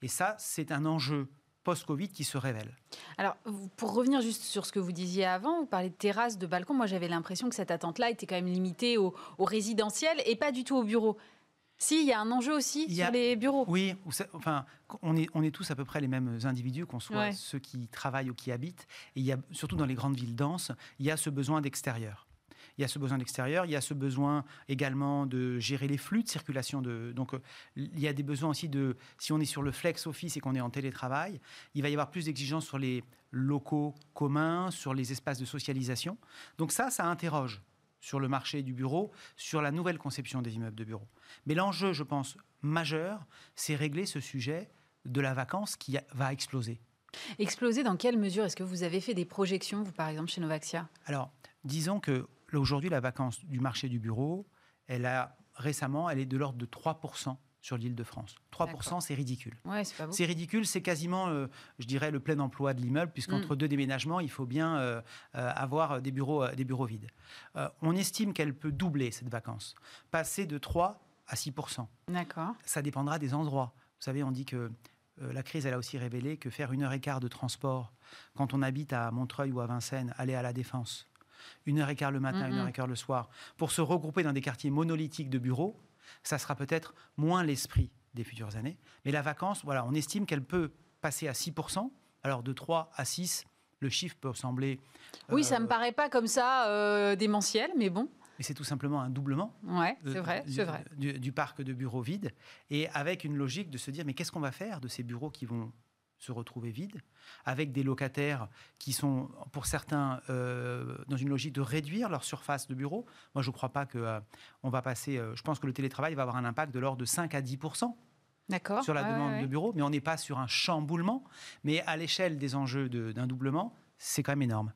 Et ça, c'est un enjeu post-Covid qui se révèle. Alors, pour revenir juste sur ce que vous disiez avant, vous parlez de terrasses, de balcons. Moi, j'avais l'impression que cette attente-là était quand même limitée au, au résidentiel et pas du tout au bureau. Si, il y a un enjeu aussi sur les bureaux. Oui, enfin, on est, on est tous à peu près les mêmes individus, qu'on soit ceux qui travaillent ou qui habitent. Et il y a, surtout dans les grandes villes denses, il y a ce besoin d'extérieur. Il y a ce besoin d'extérieur, il y a ce besoin également de gérer les flux de circulation. De, donc, il y a des besoins aussi de, si on est sur le flex office et qu'on est en télétravail, il va y avoir plus d'exigences sur les locaux communs, sur les espaces de socialisation. Donc ça, ça interroge sur le marché du bureau, sur la nouvelle conception des immeubles de bureau. Mais l'enjeu, je pense, majeur, c'est régler ce sujet de la vacance qui va exploser. Exploser dans quelle mesure? Est-ce que vous avez fait des projections, vous, par exemple, chez Novaxia? Alors, disons que aujourd'hui, la vacance du marché du bureau, elle a récemment, elle est de l'ordre de 3% sur l'île de France. 3%, c'est ridicule. c'est ridicule, c'est quasiment, euh, je dirais, le plein emploi de l'immeuble, puisqu'entre mm. deux déménagements, il faut bien euh, euh, avoir des bureaux, des bureaux vides. on estime qu'elle peut doubler cette vacance, passer de 3 à 6%. D'accord. Ça dépendra des endroits. Vous savez, on dit que la crise, elle a aussi révélé que faire une heure et quart de transport quand on habite à Montreuil ou à Vincennes, aller à la Défense, une heure et quart le matin, une heure et quart le soir, pour se regrouper dans des quartiers monolithiques de bureaux, ça sera peut-être moins l'esprit des futures années. Mais la vacance, voilà, on estime qu'elle peut passer à 6%. Alors de 3 à 6, le chiffre peut sembler... Oui, ça ne me euh, paraît pas comme ça euh, démentiel, mais bon. Mais c'est tout simplement un doublement ouais, c'est vrai, du, vrai. du, parc de bureaux vides. Et avec une logique de se dire, mais qu'est-ce qu'on va faire de ces bureaux qui vont se retrouver vides, avec des locataires qui sont, pour certains, euh, dans une logique de réduire leur surface de bureau. Moi, je ne crois pas qu'on euh, on va passer. Euh, je pense que le télétravail va avoir un impact de l'ordre de 5 à 10% sur la demande de bureau, mais on n'est pas sur un chamboulement. Mais à l'échelle des enjeux d'un doublement, c'est quand même énorme.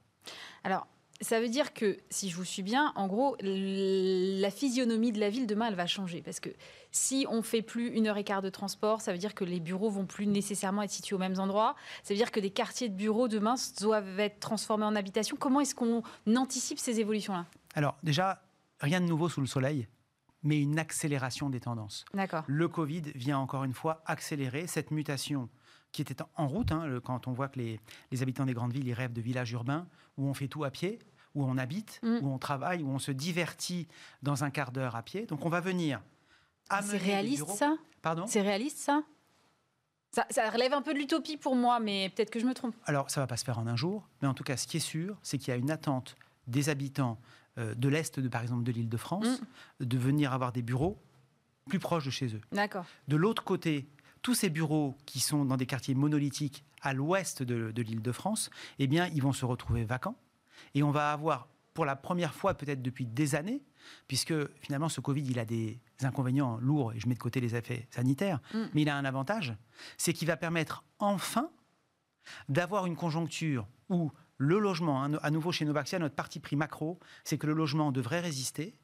Alors, ça veut dire que, si je vous suis bien, en gros, la physionomie de la ville demain, elle va changer. Parce que si on fait plus une heure et quart de transport, ça veut dire que les bureaux vont plus nécessairement être situés aux mêmes endroits. Ça veut dire que des quartiers de bureaux demain doivent être transformés en habitation. Comment est-ce qu'on anticipe ces évolutions-là? Alors, déjà, rien de nouveau sous le soleil mais une accélération des tendances. Le Covid vient encore une fois accélérer cette mutation qui était en route, hein, quand on voit que les, habitants des grandes villes ils rêvent de villages urbains où on fait tout à pied, où on habite, mm. où on travaille, où on se divertit dans un quart d'heure à pied. Donc on va venir C'est réaliste ça? Pardon? C'est réaliste ça? Ça, relève un peu de l'utopie pour moi, mais peut-être que je me trompe. Alors, ça va pas se faire en un jour, mais en tout cas, ce qui est sûr, c'est qu'il y a une attente des habitants euh, de l'Est, de, par exemple, de l'île de France, mm. de venir avoir des bureaux plus proches de chez eux. D'accord. De l'autre côté, tous ces bureaux qui sont dans des quartiers monolithiques à l'ouest de, l'île de France, eh bien, ils vont se retrouver vacants. Et on va avoir, pour la première fois peut-être depuis des années, puisque finalement ce Covid, il a des inconvénients lourds, et je mets de côté les effets sanitaires, mm. mais il a un avantage, c'est qu'il va permettre enfin d'avoir une conjoncture où le logement, à nouveau chez Novaxia, notre parti pris macro, c'est que le logement devrait résister,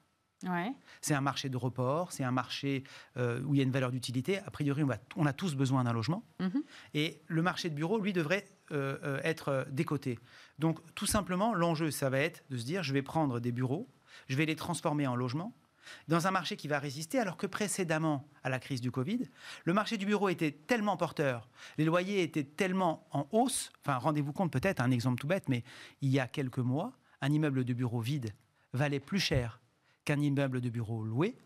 c'est un marché de report, c'est un marché euh, où il y a une valeur d'utilité. A priori, on, a tous besoin d'un logement. Mhm. Et le marché de bureau, lui, devrait euh, euh, être décoté. Donc, tout simplement, l'enjeu, ça va être de se dire, je vais prendre des bureaux, je vais les transformer en logements, dans un marché qui va résister, alors que précédemment à la crise du Covid, le marché du bureau était tellement porteur, les loyers étaient tellement en hausse. Enfin, rendez-vous compte peut-être, un exemple tout bête, mais il y a quelques mois, un immeuble de bureau vide valait plus cher qu'un immeuble de bureau loué.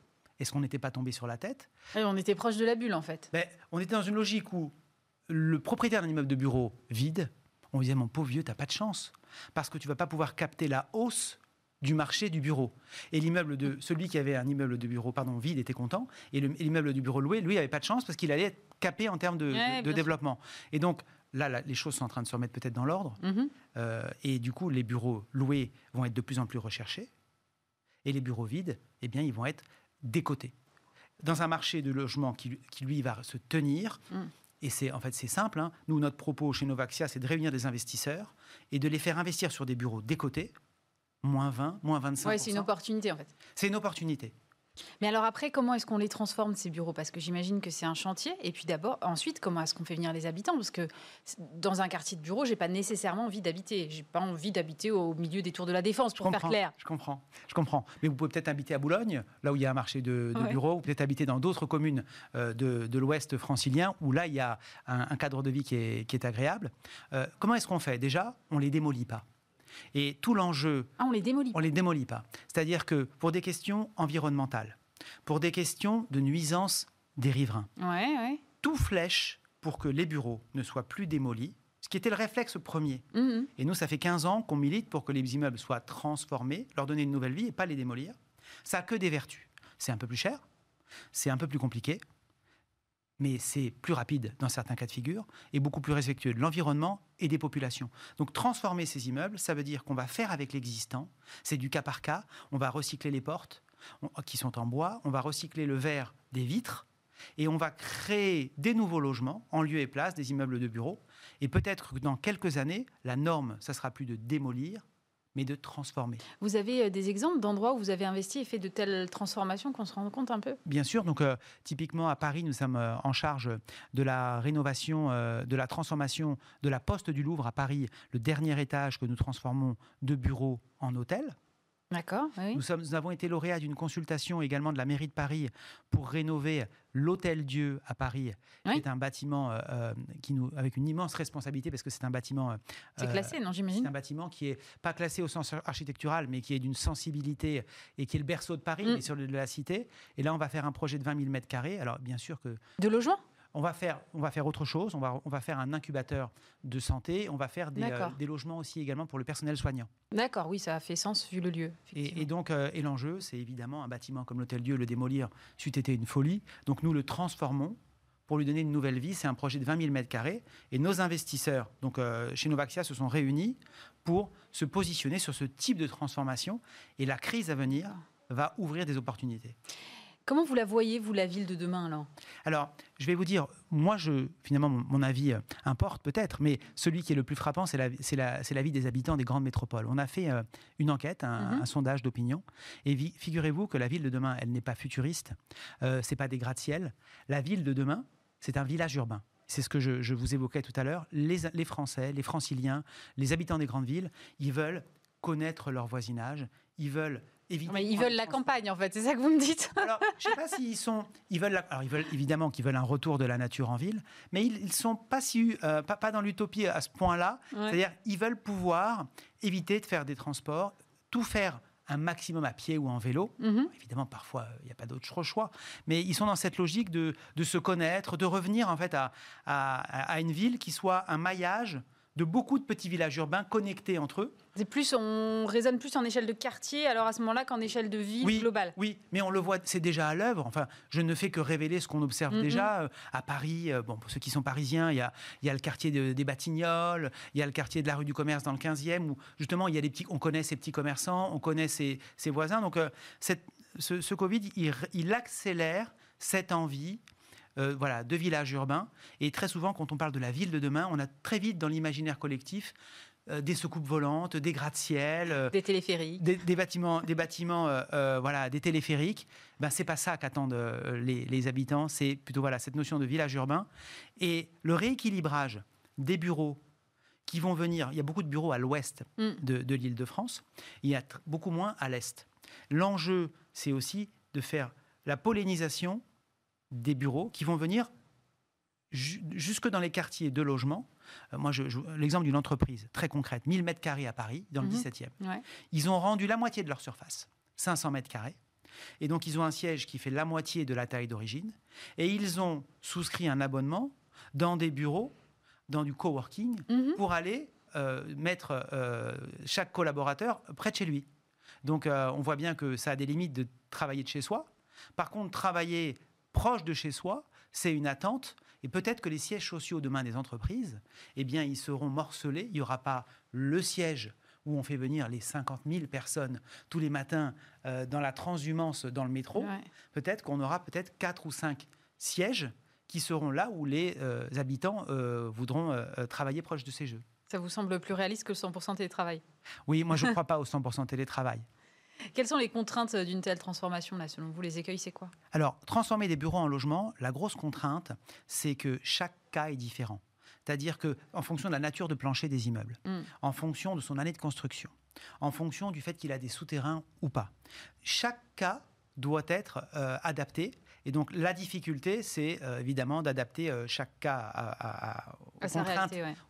Est-ce qu'on n'était pas tombé sur la tête? On était proche de la bulle, en fait. Ben, on était dans une logique où le propriétaire d'un immeuble de bureau vide, on disait, mon pauvre vieux, tu n'as pas de chance. Parce que tu vas pas pouvoir capter la hausse du marché du bureau. Et l'immeuble de celui qui avait un immeuble de bureau pardon vide était content, et l'immeuble du bureau loué, lui, avait pas de chance parce qu'il allait être capé en termes de, développement. Et donc là, les choses sont en train de se remettre peut-être dans l'ordre, mm-hmm. euh, et du coup, les bureaux loués vont être de plus en plus recherchés et les bureaux vides, eh bien, ils vont être décotés. Dans un marché de logement qui, lui, va se tenir, mm. et c'est en fait c'est simple, hein. nous, notre propos chez Novaxia, c'est de réunir des investisseurs et de les faire investir sur des bureaux décotés, moins 20, moins 25 Oui, c'est une opportunité en fait. C'est une opportunité. Mais alors après, comment est-ce qu'on les transforme, ces bureaux? Parce que j'imagine que c'est un chantier. Et puis d'abord, ensuite, comment est-ce qu'on fait venir les habitants? Parce que dans un quartier de bureau, j'ai pas nécessairement envie d'habiter. J'ai pas envie d'habiter au milieu des tours de la Défense, pour faire clair. Je comprends, je comprends. Mais vous pouvez peut-être habiter à Boulogne, là où il y a un marché de, bureaux, ou peut-être habiter dans d'autres communes euh, de, l'Ouest francilien, où là, il y a un, cadre de vie qui est, agréable. Euh, comment est-ce qu'on fait? Déjà, on les démolit pas. Et tout l'enjeu. Ah, on les démolit. On les démolit pas. C'est-à-dire que pour des questions environnementales, pour des questions de nuisance des riverains, tout flèche pour que les bureaux ne soient plus démolis, ce qui était le réflexe premier. Mhm. Et nous, ça fait 15 ans qu'on milite pour que les immeubles soient transformés, leur donner une nouvelle vie et pas les démolir. Ça a que des vertus. C'est un peu plus cher, c'est un peu plus compliqué, mais c'est plus rapide dans certains cas de figure et beaucoup plus respectueux de l'environnement et des populations. Donc transformer ces immeubles, ça veut dire qu'on va faire avec l'existant, c'est du cas par cas, on va recycler les portes qui sont en bois, on va recycler le verre des vitres. Et on va créer des nouveaux logements en lieu et place des immeubles de bureaux. Et peut-être que dans quelques années, la norme, ça sera plus de démolir, mais de transformer. Vous avez euh, des exemples d'endroits où vous avez investi et fait de telles transformations qu'on se rend compte un peu? Bien sûr. Donc, euh, typiquement à Paris, nous sommes euh, en charge de la rénovation, de la transformation de la Poste du Louvre à Paris, le dernier étage que nous transformons de bureaux en hôtel. D'accord. Nous, sommes, nous avons été lauréats d'une consultation également de la mairie de Paris pour rénover l'Hôtel Dieu à Paris, qui est un bâtiment euh, euh, qui nous, avec une immense responsabilité parce que c'est un bâtiment. Euh, c'est classé, non, j'imagine C'est un bâtiment qui est pas classé au sens architectural, mais qui est d'une sensibilité et qui est le berceau de Paris, mm. mais sur le, de la cité. Et là, on va faire un projet de 20 000 mètres carrés. Alors, bien sûr que. De logement? On va faire, on va faire autre chose. On va, on va faire un incubateur de santé. On va faire des, euh, logements aussi également pour le personnel soignant. D'accord, oui, ça a fait sens vu le lieu. Et, donc, euh, et l'enjeu, c'est évidemment un bâtiment comme l'Hôtel Dieu, le démolir, c'eût été une folie. Donc nous le transformons pour lui donner une nouvelle vie. C'est un projet de 20 000 mètres carrés. Et nos investisseurs, donc euh, chez Novaxia, se sont réunis pour se positionner sur ce type de transformation. Et la crise à venir va ouvrir des opportunités. Comment vous la voyez, vous, la ville de demain, alors? Alors, je vais vous dire, moi, je, finalement, mon, avis euh, importe peut-être, mais celui qui est le plus frappant, c'est la, la, vie des habitants des grandes métropoles. On a fait euh, une enquête, un, mhm. sondage d'opinion, et figurez-vous que la ville de demain, elle n'est pas futuriste, euh, c'est pas des gratte-ciel. La ville de demain, c'est un village urbain. C'est ce que je, vous évoquais tout à l'heure. Les, les Français, les Franciliens, les habitants des grandes villes, ils veulent connaître leur voisinage, ils veulent ils veulent la campagne, en fait, c'est ça que vous me dites. alors, je ne sais pas s'ils sont. Ils veulent, alors, ils veulent évidemment qu'ils veulent un retour de la nature en ville, mais ils ne sont pas, si, euh, pas, pas, dans l'utopie à ce point-là. C'est-à-dire, ils veulent pouvoir éviter de faire des transports, tout faire un maximum à pied ou en vélo. Mhm. Évidemment, parfois, il n'y a pas d'autre choix. Mais ils sont dans cette logique de, de se connaître, de revenir en fait à, à, à une ville qui soit un maillage de beaucoup de petits villages urbains connectés entre eux. C'est plus, on raisonne plus en échelle de quartier, alors à ce moment-là qu'en échelle de ville oui, globale. Oui, mais on le voit, c'est déjà à l'œuvre. Enfin, je ne fais que révéler ce qu'on observe déjà euh, à Paris. Euh, bon, pour ceux qui sont parisiens, il y a, y a le quartier des Batignolles, il y a le quartier de la rue du Commerce dans le 15e, où justement il y a des petits, on connaît ces petits commerçants, on connaît ses, voisins. Donc, euh, cette, ce, ce, Covid, il, il accélère cette envie euh, voilà, de villages urbains. Et très souvent, quand on parle de la ville de demain, on a très vite dans l'imaginaire collectif euh, des soucoupes volantes, des gratte-ciel, euh, des téléphériques, des, bâtiments, des bâtiments, voilà, des téléphériques. Ben c'est pas ça qu'attendent les, habitants. C'est plutôt voilà cette notion de village urbain et le rééquilibrage des bureaux qui vont venir. Il y a beaucoup de bureaux à l'ouest mm. de, de l'Île-de-France. Il y a beaucoup moins à l'est. L'enjeu, c'est aussi de faire la pollinisation des bureaux qui vont venir jusque dans les quartiers de logement. Euh, moi, je, l'exemple d'une entreprise très concrète, 1000 mètres carrés à Paris, dans le 17e. Mhm. Ils ont rendu la moitié de leur surface, 500 mètres carrés. Et donc, ils ont un siège qui fait la moitié de la taille d'origine. Et ils ont souscrit un abonnement dans des bureaux, dans du coworking, mhm. pour aller euh, mettre euh, chaque collaborateur près de chez lui. Donc, on voit bien que ça a des limites de travailler de chez soi. Par contre, travailler proche de chez soi, c'est une attente. Et peut-être que les sièges sociaux demain des entreprises, eh bien, ils seront morcelés. Il n'y aura pas le siège où on fait venir les 50 000 personnes tous les matins euh, dans la transhumance dans le métro. Peut-être qu'on aura peut-être quatre ou cinq sièges qui seront là où les euh, habitants euh, voudront travailler proche de ces jeux. Ça vous semble plus réaliste que le 100% télétravail? Oui, moi je ne crois pas au 100% télétravail. Quelles sont les contraintes d'une telle transformation là, selon vous Les écueils, c'est quoi? Alors, transformer des bureaux en logement, la grosse contrainte, c'est que chaque cas est différent. C'est-à-dire que, en fonction de la nature de plancher des immeubles, mm. en fonction de son année de construction, en fonction du fait qu'il a des souterrains ou pas, chaque cas doit être euh, adapté. Et donc la difficulté, c'est euh, évidemment d'adapter euh, chaque cas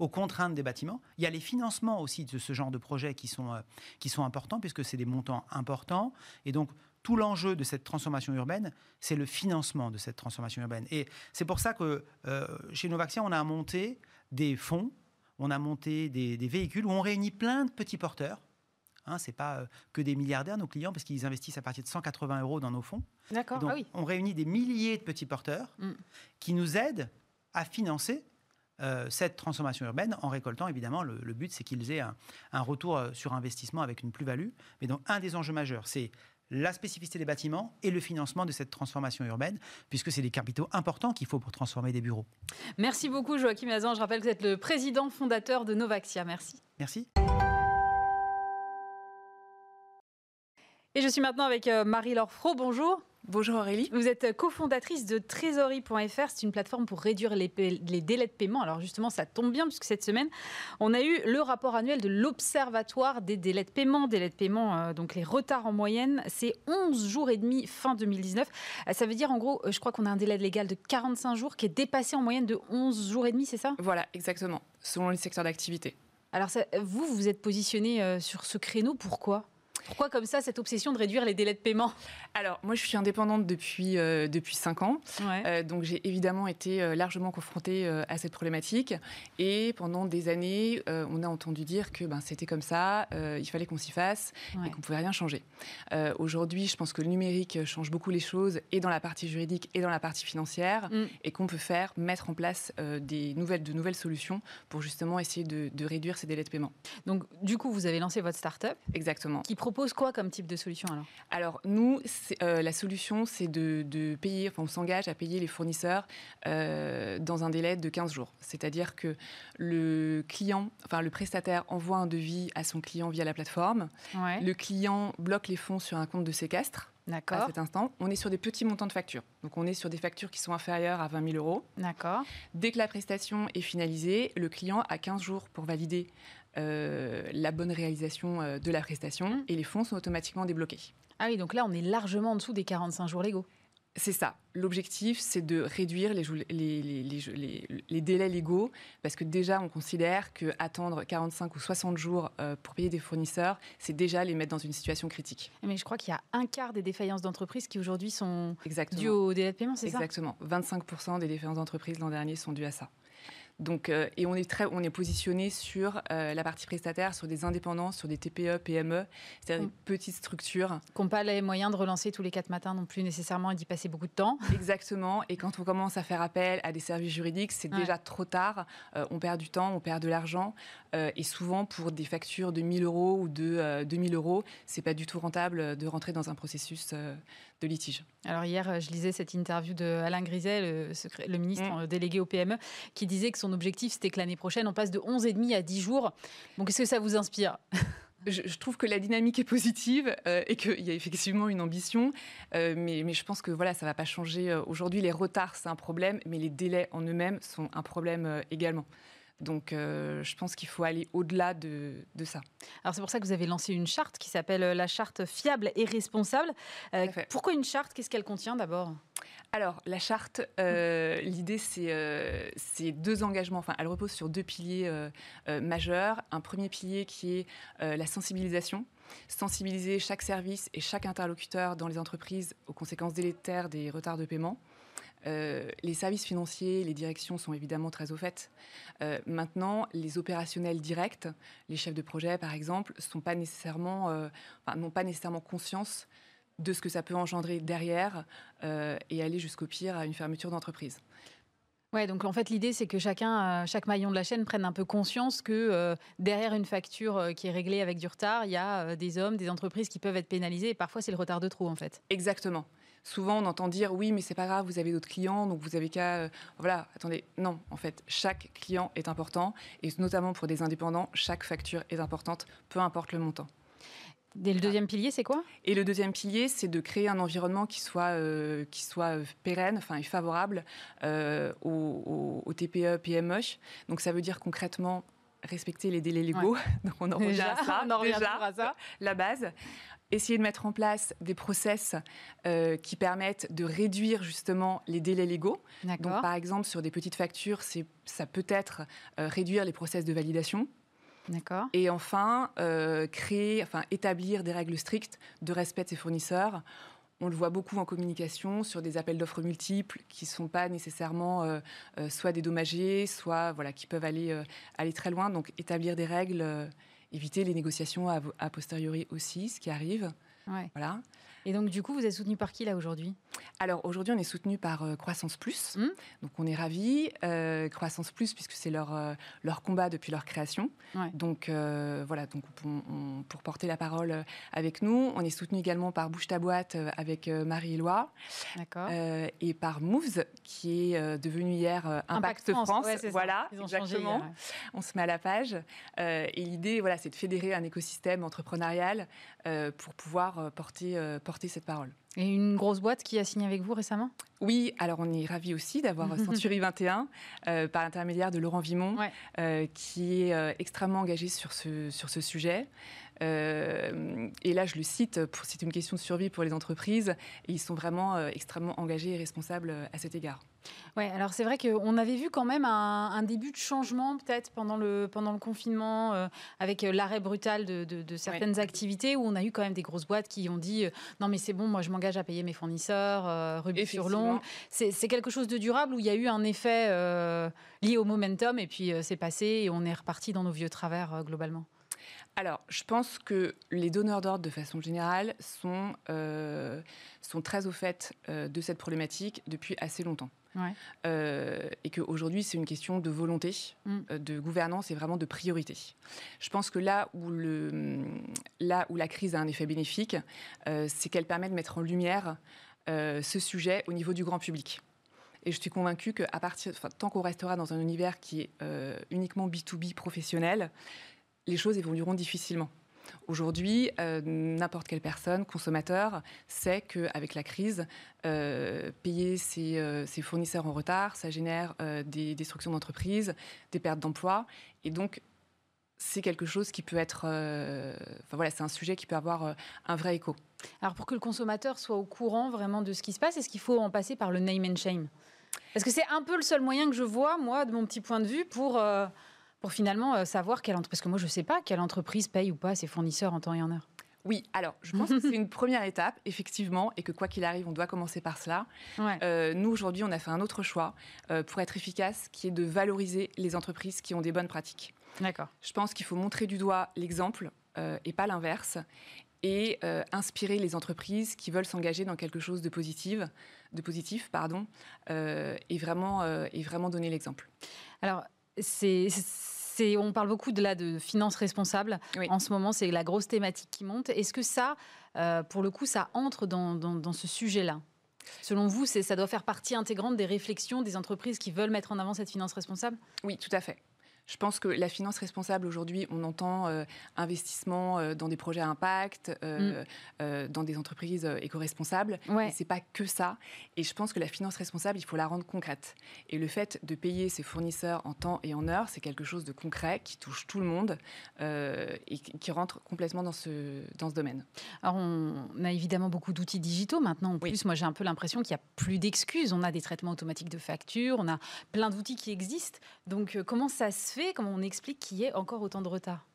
aux, contraintes, des bâtiments. Il y a les financements aussi de ce genre de projets qui sont, qui sont importants, puisque c'est des montants importants. Et donc tout l'enjeu de cette transformation urbaine, c'est le financement de cette transformation urbaine. Et c'est pour ça que chez Novaxia, on a monté des fonds, on a monté des, des véhicules où on réunit plein de petits porteurs Hein, ce n'est pas euh, que des milliardaires, nos clients, parce qu'ils investissent à partir de 180 euros dans nos fonds. D'accord. Ah on réunit des milliers de petits porteurs mm. qui nous aident à financer euh, cette transformation urbaine en récoltant, évidemment, le, but, c'est qu'ils aient un, retour euh, sur investissement avec une plus-value. Mais donc, un des enjeux majeurs, c'est la spécificité des bâtiments et le financement de cette transformation urbaine, puisque c'est des capitaux importants qu'il faut pour transformer des bureaux. Merci beaucoup, Joachim Azan. Je rappelle que vous êtes le président fondateur de Novaxia. Merci. Merci. Et je suis maintenant avec euh, Marie-Laure Fro. Bonjour. Bonjour Aurélie. Vous êtes cofondatrice de Trésorerie.fr. C'est une plateforme pour réduire les, délais de paiement. Alors justement, ça tombe bien puisque cette semaine, on a eu le rapport annuel de l'Observatoire des délais de paiement. Délais de paiement, euh, donc les retards en moyenne, c'est 11 jours et demi fin 2019. Euh, ça veut dire en gros, je crois qu'on a un délai légal de 45 jours qui est dépassé en moyenne de 11 jours et demi, c'est ça? Voilà, exactement, selon les secteurs d'activité. Alors vous, vous êtes positionné sur ce créneau, pourquoi? Pourquoi comme ça cette obsession de réduire les délais de paiement? Alors moi je suis indépendante depuis euh, depuis cinq ans, euh, donc j'ai évidemment été euh, largement confrontée à cette problématique et pendant des années on a entendu dire que ben, c'était comme ça, il fallait qu'on s'y fasse et qu'on pouvait rien changer. Aujourd'hui je pense que le numérique change beaucoup les choses et dans la partie juridique et dans la partie financière mm. et qu'on peut faire mettre en place des nouvelles de nouvelles solutions pour justement essayer de, de, réduire ces délais de paiement. Donc du coup vous avez lancé votre start-up exactement qui propose propose quoi comme type de solution alors? Alors nous, euh, la solution, c'est de, payer, enfin, on s'engage à payer les fournisseurs euh, dans un délai de 15 jours. C'est-à-dire que le client, enfin le prestataire envoie un devis à son client via la plateforme. Le client bloque les fonds sur un compte de séquestre. À cet instant, on est sur des petits montants de factures. Donc, on est sur des factures qui sont inférieures à 20 000 euros. D'accord. Dès que la prestation est finalisée, le client a 15 jours pour valider la bonne réalisation euh, de la prestation et les fonds sont automatiquement débloqués. Ah oui, donc là, on est largement en dessous des 45 jours légaux. C'est ça. L'objectif, c'est de réduire les, les, délais légaux, parce que déjà, on considère qu'attendre 45 ou 60 jours euh, pour payer des fournisseurs, c'est déjà les mettre dans une situation critique. Mais je crois qu'il y a un quart des défaillances d'entreprises qui aujourd'hui sont dues au délai de paiement, c'est ça? Exactement. 25% des défaillances d'entreprises l'an dernier sont dues à ça. Donc, euh, et on est, très, on est positionné sur euh, la partie prestataire, sur des indépendants, sur des TPE, PME, c'est-à-dire des mm. petites structures. Qui n'ont pas les moyens de relancer tous les quatre matins non plus nécessairement et d'y passer beaucoup de temps. Exactement. Et quand on commence à faire appel à des services juridiques, c'est déjà trop tard. Euh, on perd du temps, on perd de l'argent. Et souvent, pour des factures de 1000 euros ou de 2000 euros, c'est pas du tout rentable de rentrer dans un processus de litige. Alors hier, je lisais cette interview de Alain Griset, le, ministre mm. délégué au PME, qui disait que son objectif, c'était que l'année prochaine, on passe de 11,5 à 10 jours. Donc, est-ce que ça vous inspire? Je, trouve que la dynamique est positive euh, et qu'il y a effectivement une ambition, euh, mais, mais, je pense que voilà, ça ne va pas changer. Euh, aujourd'hui, les retards, c'est un problème, mais les délais en eux-mêmes sont un problème également. Donc, je pense qu'il faut aller au-delà de, de, ça. Alors, c'est pour ça que vous avez lancé une charte qui s'appelle la charte fiable et responsable. pourquoi une charte? Qu'est-ce qu'elle contient d'abord? Alors, la charte, euh, l'idée, euh, c'est deux engagements. Enfin, elle repose sur deux piliers euh, majeurs. Un premier pilier qui est la sensibilisation. Sensibiliser chaque service et chaque interlocuteur dans les entreprises aux conséquences délétères des retards de paiement. Les services financiers, les directions sont évidemment très au fait. maintenant, les opérationnels directs, les chefs de projet par exemple, n'ont pas nécessairement, pas nécessairement conscience de ce que ça peut engendrer derrière euh, et aller jusqu'au pire à une fermeture d'entreprise. Ouais, donc en fait l'idée c'est que chacun, euh, chaque maillon de la chaîne prenne un peu conscience que euh, derrière une facture qui est réglée avec du retard, il y a des hommes, des entreprises qui peuvent être pénalisées et parfois c'est le retard de trop en fait. Exactement. Souvent on entend dire oui mais c'est pas grave, vous avez d'autres clients donc vous avez qu'à voilà attendez non en fait chaque client est important et notamment pour des indépendants chaque facture est importante peu importe le montant. Et le deuxième pilier, c'est quoi? Et le deuxième pilier, c'est de créer un environnement qui soit, euh, qui soit pérenne, enfin, et favorable euh, aux, TPE, PME. Donc, ça veut dire concrètement respecter les délais légaux. Donc, on en revient à ça. On en déjà, à ça. La base essayer de mettre en place des process euh, qui permettent de réduire justement les délais légaux. Donc, par exemple, sur des petites factures, ça peut être réduire les process de validation. D'accord. Et enfin, euh, créer, enfin, établir des règles strictes de respect de ses fournisseurs. On le voit beaucoup en communication sur des appels d'offres multiples qui ne sont pas nécessairement euh, euh, soit dédommagés, soit voilà, qui peuvent aller, aller très loin. Donc établir des règles, éviter les négociations a, posteriori aussi, ce qui arrive. Voilà. Et donc, du coup, vous êtes soutenu par qui là aujourd'hui? Alors, aujourd'hui, on est soutenu par euh, Croissance Plus. Mmh. Donc, on est ravis. Euh, Croissance Plus, puisque c'est leur, euh, leur combat depuis leur création. Donc, voilà, donc pour porter la parole avec nous. On est soutenu également par Bouche ta boîte avec Marie-Éloi. D'accord. et par Moves, qui est devenu hier Impact, France. voilà, exactement. on se met à la page. et l'idée, voilà, c'est de fédérer un écosystème entrepreneurial pour pouvoir porter, porter cette parole. Et une grosse boîte qui a signé avec vous récemment? Oui, alors on est ravis aussi d'avoir Century 21 euh, par l'intermédiaire de Laurent Vimon, euh, qui est euh, extrêmement engagé sur ce, sur ce sujet. Et là, je le cite, c'est une question de survie pour les entreprises, et ils sont vraiment extrêmement engagés et responsables à cet égard. Oui, alors c'est vrai qu'on avait vu quand même un, début de changement peut-être pendant le, pendant le confinement euh, avec euh, l'arrêt brutal de, certaines activités où on a eu quand même des grosses boîtes qui ont dit euh, non mais c'est bon, moi je m'engage à payer mes fournisseurs, euh, sur long. C'est quelque chose de durable où il y a eu un effet lié au momentum et puis c'est passé et on est reparti dans nos vieux travers globalement. Alors, je pense que les donneurs d'ordre, de façon générale, sont, sont très au fait de cette problématique depuis assez longtemps. Euh, et qu'aujourd'hui, c'est une question de volonté, mm. euh, de gouvernance et vraiment de priorité. Je pense que là où, le, là où la crise a un effet bénéfique, euh, c'est qu'elle permet de mettre en lumière ce sujet au niveau du grand public. Et je suis convaincue qu'à partir, tant qu'on restera dans un univers qui est uniquement B2B professionnel, les choses évolueront difficilement. Aujourd'hui, euh, n'importe quelle personne, consommateur, sait qu'avec la crise, euh, payer euh, ses, fournisseurs en retard, ça génère des destructions d'entreprises, des pertes d'emplois. Et donc, c'est quelque chose qui peut être. enfin voilà, c'est un sujet qui peut avoir un vrai écho. Alors, pour que le consommateur soit au courant vraiment de ce qui se passe, est-ce qu'il faut en passer par le name and shame? Parce que c'est un peu le seul moyen que je vois, moi, de mon petit point de vue, pour pour finalement euh, savoir quelle entreprise, parce que moi je ne sais pas quelle entreprise paye ou pas ses fournisseurs en temps et en heure. Oui, alors je pense que c'est une première étape, effectivement, et que quoi qu'il arrive, on doit commencer par cela. Euh, nous, aujourd'hui, on a fait un autre choix euh, pour être efficace, qui est de valoriser les entreprises qui ont des bonnes pratiques. D'accord. Je pense qu'il faut montrer du doigt l'exemple et pas l'inverse, et inspirer les entreprises qui veulent s'engager dans quelque chose de positif, de positif pardon, et, vraiment, et vraiment donner l'exemple. Alors, c'est on parle beaucoup de, là, de finances responsables. En ce moment, c'est la grosse thématique qui monte. Est-ce que ça, euh, pour le coup, ça entre dans, ce sujet-là? Selon vous, ça doit faire partie intégrante des réflexions des entreprises qui veulent mettre en avant cette finance responsable? Oui, tout à fait. Je pense que la finance responsable aujourd'hui, on entend euh, investissement euh, dans des projets à impact, euh, mm. dans des entreprises éco-responsables. Ouais. C'est pas que ça. Et je pense que la finance responsable, il faut la rendre concrète. Et le fait de payer ses fournisseurs en temps et en heure, c'est quelque chose de concret qui touche tout le monde et qui rentre complètement dans ce, dans ce domaine. Alors, on a évidemment beaucoup d'outils digitaux maintenant. En plus, moi, j'ai un peu l'impression qu'il n'y a plus d'excuses. On a des traitements automatiques de factures, on a plein d'outils qui existent. Donc, comment ça se fait Comment on explique qu'il y ait encore autant de retard?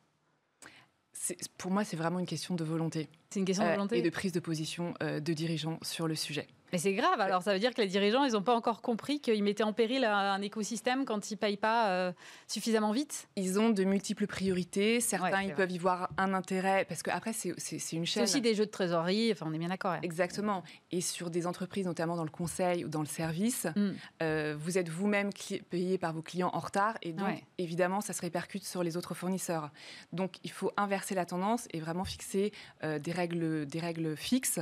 Pour moi, c'est vraiment une question de volonté. C'est une question de euh, volonté? et de prise de position euh, de dirigeants sur le sujet. Mais c'est grave, alors ça veut dire que les dirigeants, ils n'ont pas encore compris qu'ils mettaient en péril un écosystème quand ils ne payent pas euh, suffisamment vite Ils ont de multiples priorités, certains ils peuvent y voir un intérêt, parce qu'après c'est une chaîne. C'est aussi des jeux de trésorerie, enfin on est bien d'accord. Exactement, et sur des entreprises, notamment dans le conseil ou dans le service, mm. euh, vous êtes vous-même payé par vos clients en retard, et donc évidemment ça se répercute sur les autres fournisseurs. Donc il faut inverser la tendance et vraiment fixer euh, des, règles, des règles fixes.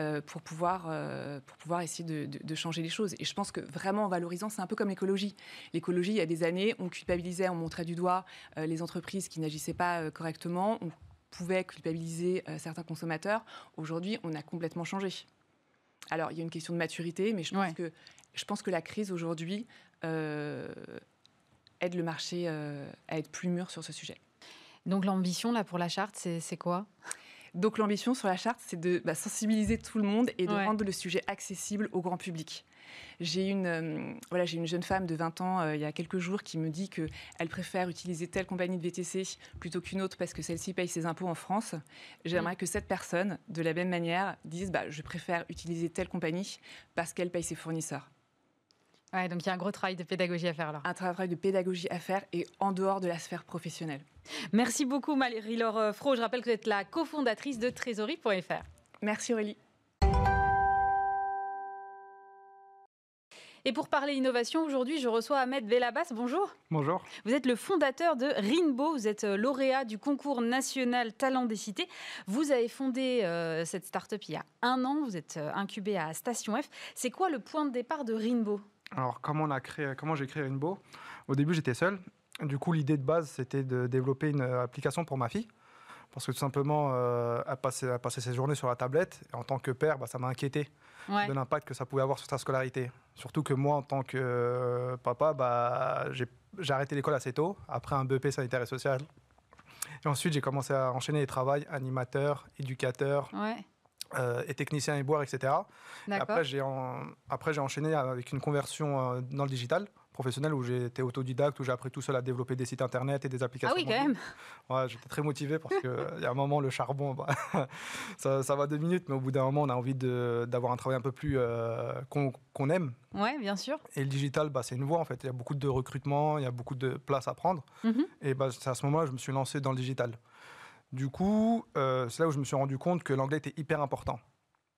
Euh, pour, pouvoir, euh, pour pouvoir essayer de, changer les choses. Et je pense que vraiment en valorisant, c'est un peu comme l'écologie. L'écologie, il y a des années, on culpabilisait, on montrait du doigt euh, les entreprises qui n'agissaient pas correctement. pouvait culpabiliser certains consommateurs, aujourd'hui, on a complètement changé. Alors, il y a une question de maturité, mais je pense, que, je pense que la crise aujourd'hui aide le marché à être plus mûr sur ce sujet. Donc l'ambition là pour la charte, c'est quoi? Donc l'ambition sur la charte, c'est de bah, sensibiliser tout le monde et de rendre le sujet accessible au grand public. J'ai une, euh, voilà, j'ai une jeune femme de 20 ans euh, il y a quelques jours qui me dit qu'elle préfère utiliser telle compagnie de VTC plutôt qu'une autre parce que celle-ci paye ses impôts en France. J'aimerais que cette personne, de la même manière, dise bah, je préfère utiliser telle compagnie parce qu'elle paye ses fournisseurs. Ouais, donc il y a un gros travail de pédagogie à faire là. Un travail de pédagogie à faire et en dehors de la sphère professionnelle. Merci beaucoup Marie-Laure euh, Fro. Je rappelle que vous êtes la cofondatrice de Trésorerie.fr. Merci Aurélie. Et pour parler innovation, aujourd'hui, je reçois Ahmed Velabas. Bonjour. Bonjour. Vous êtes le fondateur de Rinbo. Vous êtes euh, lauréat du concours national Talent des Cités. Vous avez fondé euh, cette start-up il y a un an. Vous êtes incubé à Station F. C'est quoi le point de départ de Rinbo? Alors, comment, on a créé, comment j'ai créé Rainbow? Au début, j'étais seul. Du coup, l'idée de base, c'était de développer une application pour ma fille. Parce que tout simplement, euh, elle, passait, ses journées sur la tablette. Et en tant que père, bah, ça m'a inquiété de l'impact que ça pouvait avoir sur sa scolarité. Surtout que moi, en tant que euh, papa, bah, j'ai arrêté l'école assez tôt, après un BEP sanitaire et social. Et ensuite, j'ai commencé à enchaîner les travaux animateur, éducateur, euh, et technicien et boire, etc. après, j'ai après, j'ai enchaîné avec une conversion euh, dans le digital professionnel où j'ai été autodidacte, où j'ai appris tout seul à développer des sites internet et des applications. Ah oui, quand même. Ouais, j'étais très motivé parce qu'il y a un moment, le charbon, bah, ça, ça, va deux minutes, mais au bout d'un moment, on a envie d'avoir un travail un peu plus euh, qu'on aime. Ouais, bien sûr. Et le digital, bah, c'est une voie en fait. Il y a beaucoup de recrutement, il y a beaucoup de places à prendre. Mhm. Et bah, c'est à ce moment-là je me suis lancé dans le digital. Du coup, euh, c'est là où je me suis rendu compte que l'anglais était hyper important.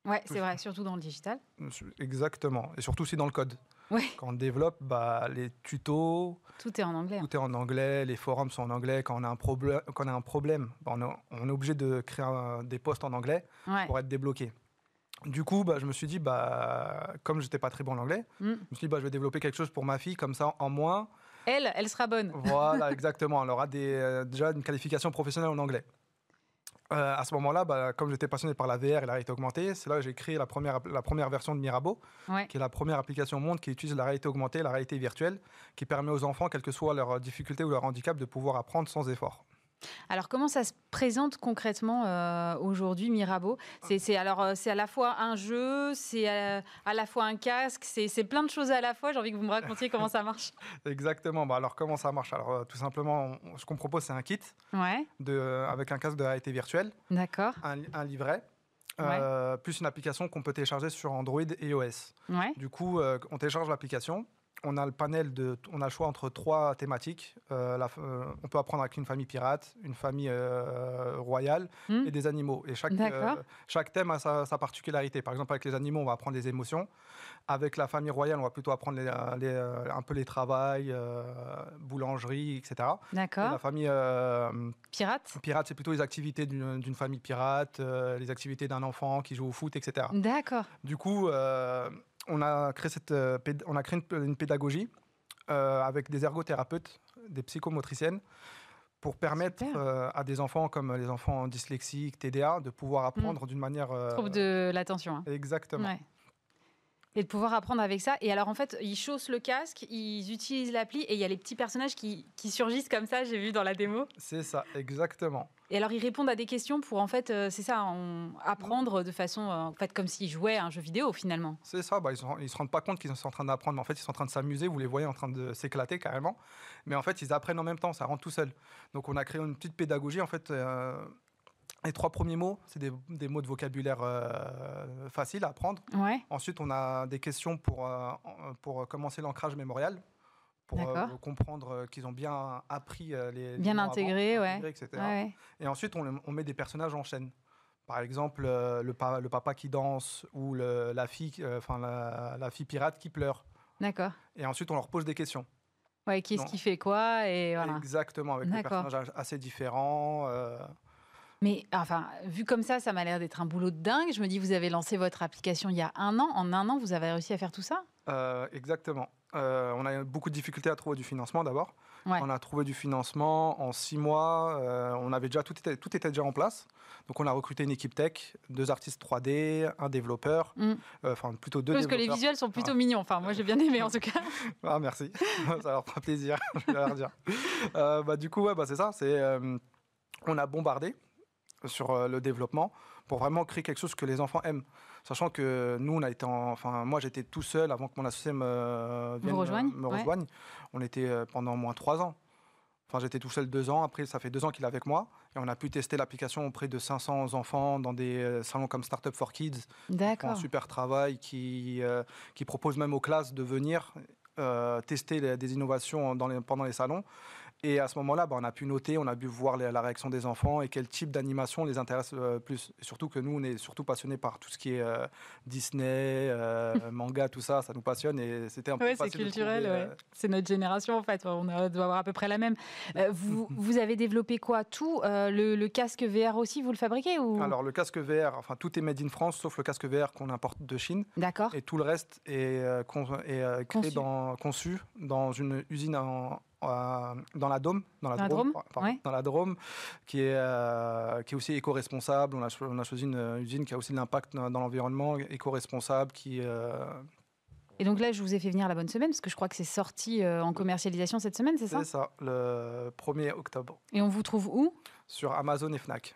Ouais, c'est vrai, surtout dans le digital. Exactement, et surtout aussi dans le code. Ouais. Quand on développe, bah, les tutos. Tout est en anglais. Tout est en anglais, les forums sont en anglais. Quand on a un, problème, quand on a un problème, bah, on, est obligé de créer des posts en anglais pour être débloqué. Du coup, bah, je me suis dit, bah, comme je n'étais pas très bon en anglais, mm. je me suis dit, bah, je vais développer quelque chose pour ma fille, comme ça, en moins. Elle, elle sera bonne. Voilà, exactement. Elle aura des, euh, déjà une qualification professionnelle en anglais. Euh, à ce moment-là, bah, comme j'étais passionné par la VR et la réalité augmentée, c'est là que j'ai créé la première, la première version de Mirabeau, qui est la première application au monde qui utilise la réalité augmentée, la réalité virtuelle, qui permet aux enfants, quelle que soit leur difficulté ou leur handicap, de pouvoir apprendre sans effort. Alors comment ça se présente concrètement euh, aujourd'hui Mirabeau? C'est alors euh, c'est à la fois un jeu, c'est à, la fois un casque, c'est plein de choses à la fois. J'ai envie que vous me racontiez comment ça marche. Exactement. Bah, alors comment ça marche? Alors euh, tout simplement, ce qu'on propose c'est un kit de, avec un casque de réalité virtuelle. D'accord. Un, livret. plus une application qu'on peut télécharger sur Android et iOS. Du coup, on télécharge l'application, on a le panel de, on a le choix entre trois thématiques. Euh, euh, on peut apprendre avec une famille pirate, une famille euh, royale hmm. et des animaux. Et chaque, chaque thème a sa, particularité. Par exemple, avec les animaux, on va apprendre des émotions. Avec la famille royale, on va plutôt apprendre un peu les travails, boulangerie, etc. D'accord. La famille pirate. Pirate, c'est plutôt les activités d'une famille pirate, les activités d'un enfant qui joue au foot, etc. D'accord. Du coup on a créé, cette, euh, on a créé une, pédagogie euh, avec des ergothérapeutes, des psychomotriciennes, pour permettre euh, à des enfants comme les enfants dyslexiques, TDA, de pouvoir apprendre mm. d'une manière... Trouble de l'attention. Hein. Exactement et de pouvoir apprendre avec ça. Et alors, en fait, ils chaussent le casque, ils utilisent l'appli et il y a les petits personnages qui, qui surgissent comme ça, j'ai vu dans la démo. C'est ça, exactement. Et alors, ils répondent à des questions pour, en fait, euh, c'est ça, apprendre de façon, euh, en fait, comme s'ils jouaient à un jeu vidéo, finalement. C'est ça, bah, ils ne se rendent pas compte qu'ils sont en train d'apprendre, mais en fait, ils sont en train de s'amuser, vous les voyez en train de s'éclater carrément. Mais en fait, ils apprennent en même temps, ça rentre tout seul. Donc, on a créé une petite pédagogie, en fait. Euh, les trois premiers mots, c'est des, mots de vocabulaire euh, faciles à apprendre. Ensuite, on a des questions pour, euh, pour commencer l'ancrage mémorial, pour euh, comprendre qu'ils ont bien appris les. Bien intégré, ouais. etc. Et ensuite, on, met des personnages en chaîne. Par exemple, le, le, papa qui danse ou la, fille, enfin la, fille pirate qui pleure. D'accord. Et ensuite, on leur pose des questions. Ouais, qui est-ce qui fait quoi et voilà. Exactement, avec des personnages assez différents. Mais enfin, vu comme ça, ça m'a l'air d'être un boulot de dingue. Je me dis, vous avez lancé votre application il y a un an. En un an, vous avez réussi à faire tout ça? Euh, Exactement. On a eu beaucoup de difficultés à trouver du financement d'abord. On a trouvé du financement en six mois. on avait déjà tout était, tout était déjà en place. Donc on a recruté une équipe tech, deux artistes 3D, un développeur, mm. enfin plutôt deux. Parce que les visuels sont plutôt mignons. Enfin, moi j'ai bien aimé en tout cas. ah merci, ça leur fera plaisir. je vais leur dire. bah, du coup, ouais, bah, c'est ça. C'est on a bombardé sur le développement pour vraiment créer quelque chose que les enfants aiment. Sachant que nous, on a été, enfin, moi, j'étais tout seul avant que mon associé me, vienne, rejoigne. me rejoigne. On était euh, pendant au moins trois ans. Enfin, j'étais tout seul deux ans. Après, ça fait deux ans qu'il est avec moi. Et on a pu tester l'application auprès de 500 enfants dans des euh, salons comme Startup for Kids. D'accord. Un super travail qui, euh, qui propose même aux classes de venir tester des innovations dans les, pendant les salons. Et à ce moment-là, bah, on a pu noter, on a pu voir la réaction des enfants et quel type d'animation les intéresse euh, plus. Et surtout que nous, on est surtout passionnés par tout ce qui est euh, Disney, euh, manga, tout ça, ça nous passionne et c'était un peu ouais, c'est culturel, c'est notre génération en fait. On doit avoir à peu près la même. vous, vous avez développé quoi? Tout le, casque VR aussi, vous le fabriquez ou? Alors le casque VR, enfin tout est made in France sauf le casque VR qu'on importe de Chine. D'accord. Et tout le reste est, est créé dans, conçu dans une usine en euh, dans la Dôme, dans la, Drôme, dans la Drôme, qui est, euh, qui est aussi éco-responsable. On a, on a, choisi une usine qui a aussi de l'impact dans, l'environnement, éco-responsable, qui euh, et donc là, je vous ai fait venir la bonne semaine, parce que je crois que c'est sorti en commercialisation cette semaine, c'est ça? C'est ça, le 1er octobre. Et on vous trouve où? Sur Amazon et Fnac.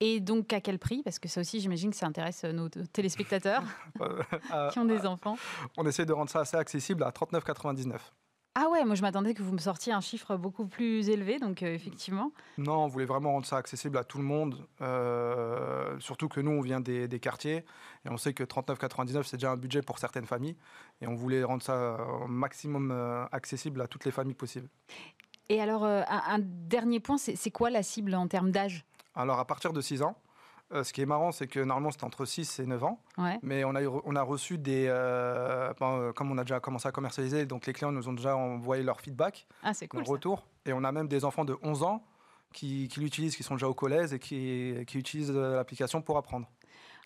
Et donc à quel prix? Parce que ça aussi, j'imagine que ça intéresse nos téléspectateurs qui ont des enfants. On essaie de rendre ça assez accessible à 39,99. Ah ouais, moi je m'attendais que vous me sortiez un chiffre beaucoup plus élevé, donc euh, effectivement. Non, on voulait vraiment rendre ça accessible à tout le monde, euh, surtout que nous on vient des, quartiers et on sait que 39,99 c'est déjà un budget pour certaines familles et on voulait rendre ça au maximum euh, accessible à toutes les familles possibles. Et alors, un dernier point, c'est quoi la cible en termes d'âge? Alors à partir de 6 ans. Euh, ce qui est marrant, c'est que normalement c'était entre 6 et 9 ans. Mais on a, on a reçu des. Euh, euh, comme on a déjà commencé à commercialiser, donc les clients nous ont déjà envoyé leur feedback, ah, cool, leur retour. Et on a même des enfants de 11 ans qui, qui l'utilisent, qui sont déjà au collège et qui, qui utilisent l'application pour apprendre.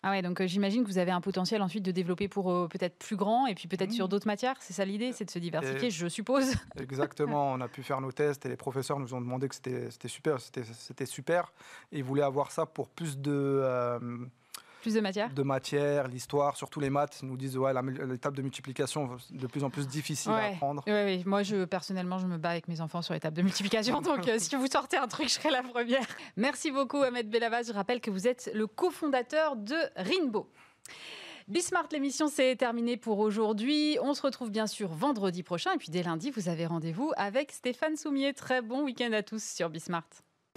Ah ouais, donc euh, j'imagine que vous avez un potentiel ensuite de développer pour euh, peut-être plus grand et puis peut-être sur mmh. d'autres matières. C'est ça l'idée, c'est de se diversifier, je suppose. Exactement, on a pu faire nos tests et les professeurs nous ont demandé que c'était super, c'était super. Et ils voulaient avoir ça pour plus de... Plus de matière De matière, l'histoire, surtout les maths nous disent ouais, l'étape de multiplication de plus en plus difficile à apprendre. Oui, oui. Moi, je, personnellement, je me bats avec mes enfants sur l'étape de multiplication. donc, euh, si vous sortez un truc, je serai la première. Merci beaucoup, Ahmed Bellavaz. Je rappelle que vous êtes le cofondateur de Rinbo. Bismart, l'émission c'est terminé pour aujourd'hui. On se retrouve bien sûr vendredi prochain. Et puis dès lundi, vous avez rendez-vous avec Stéphane Soumier. Très bon week-end à tous sur Bismart.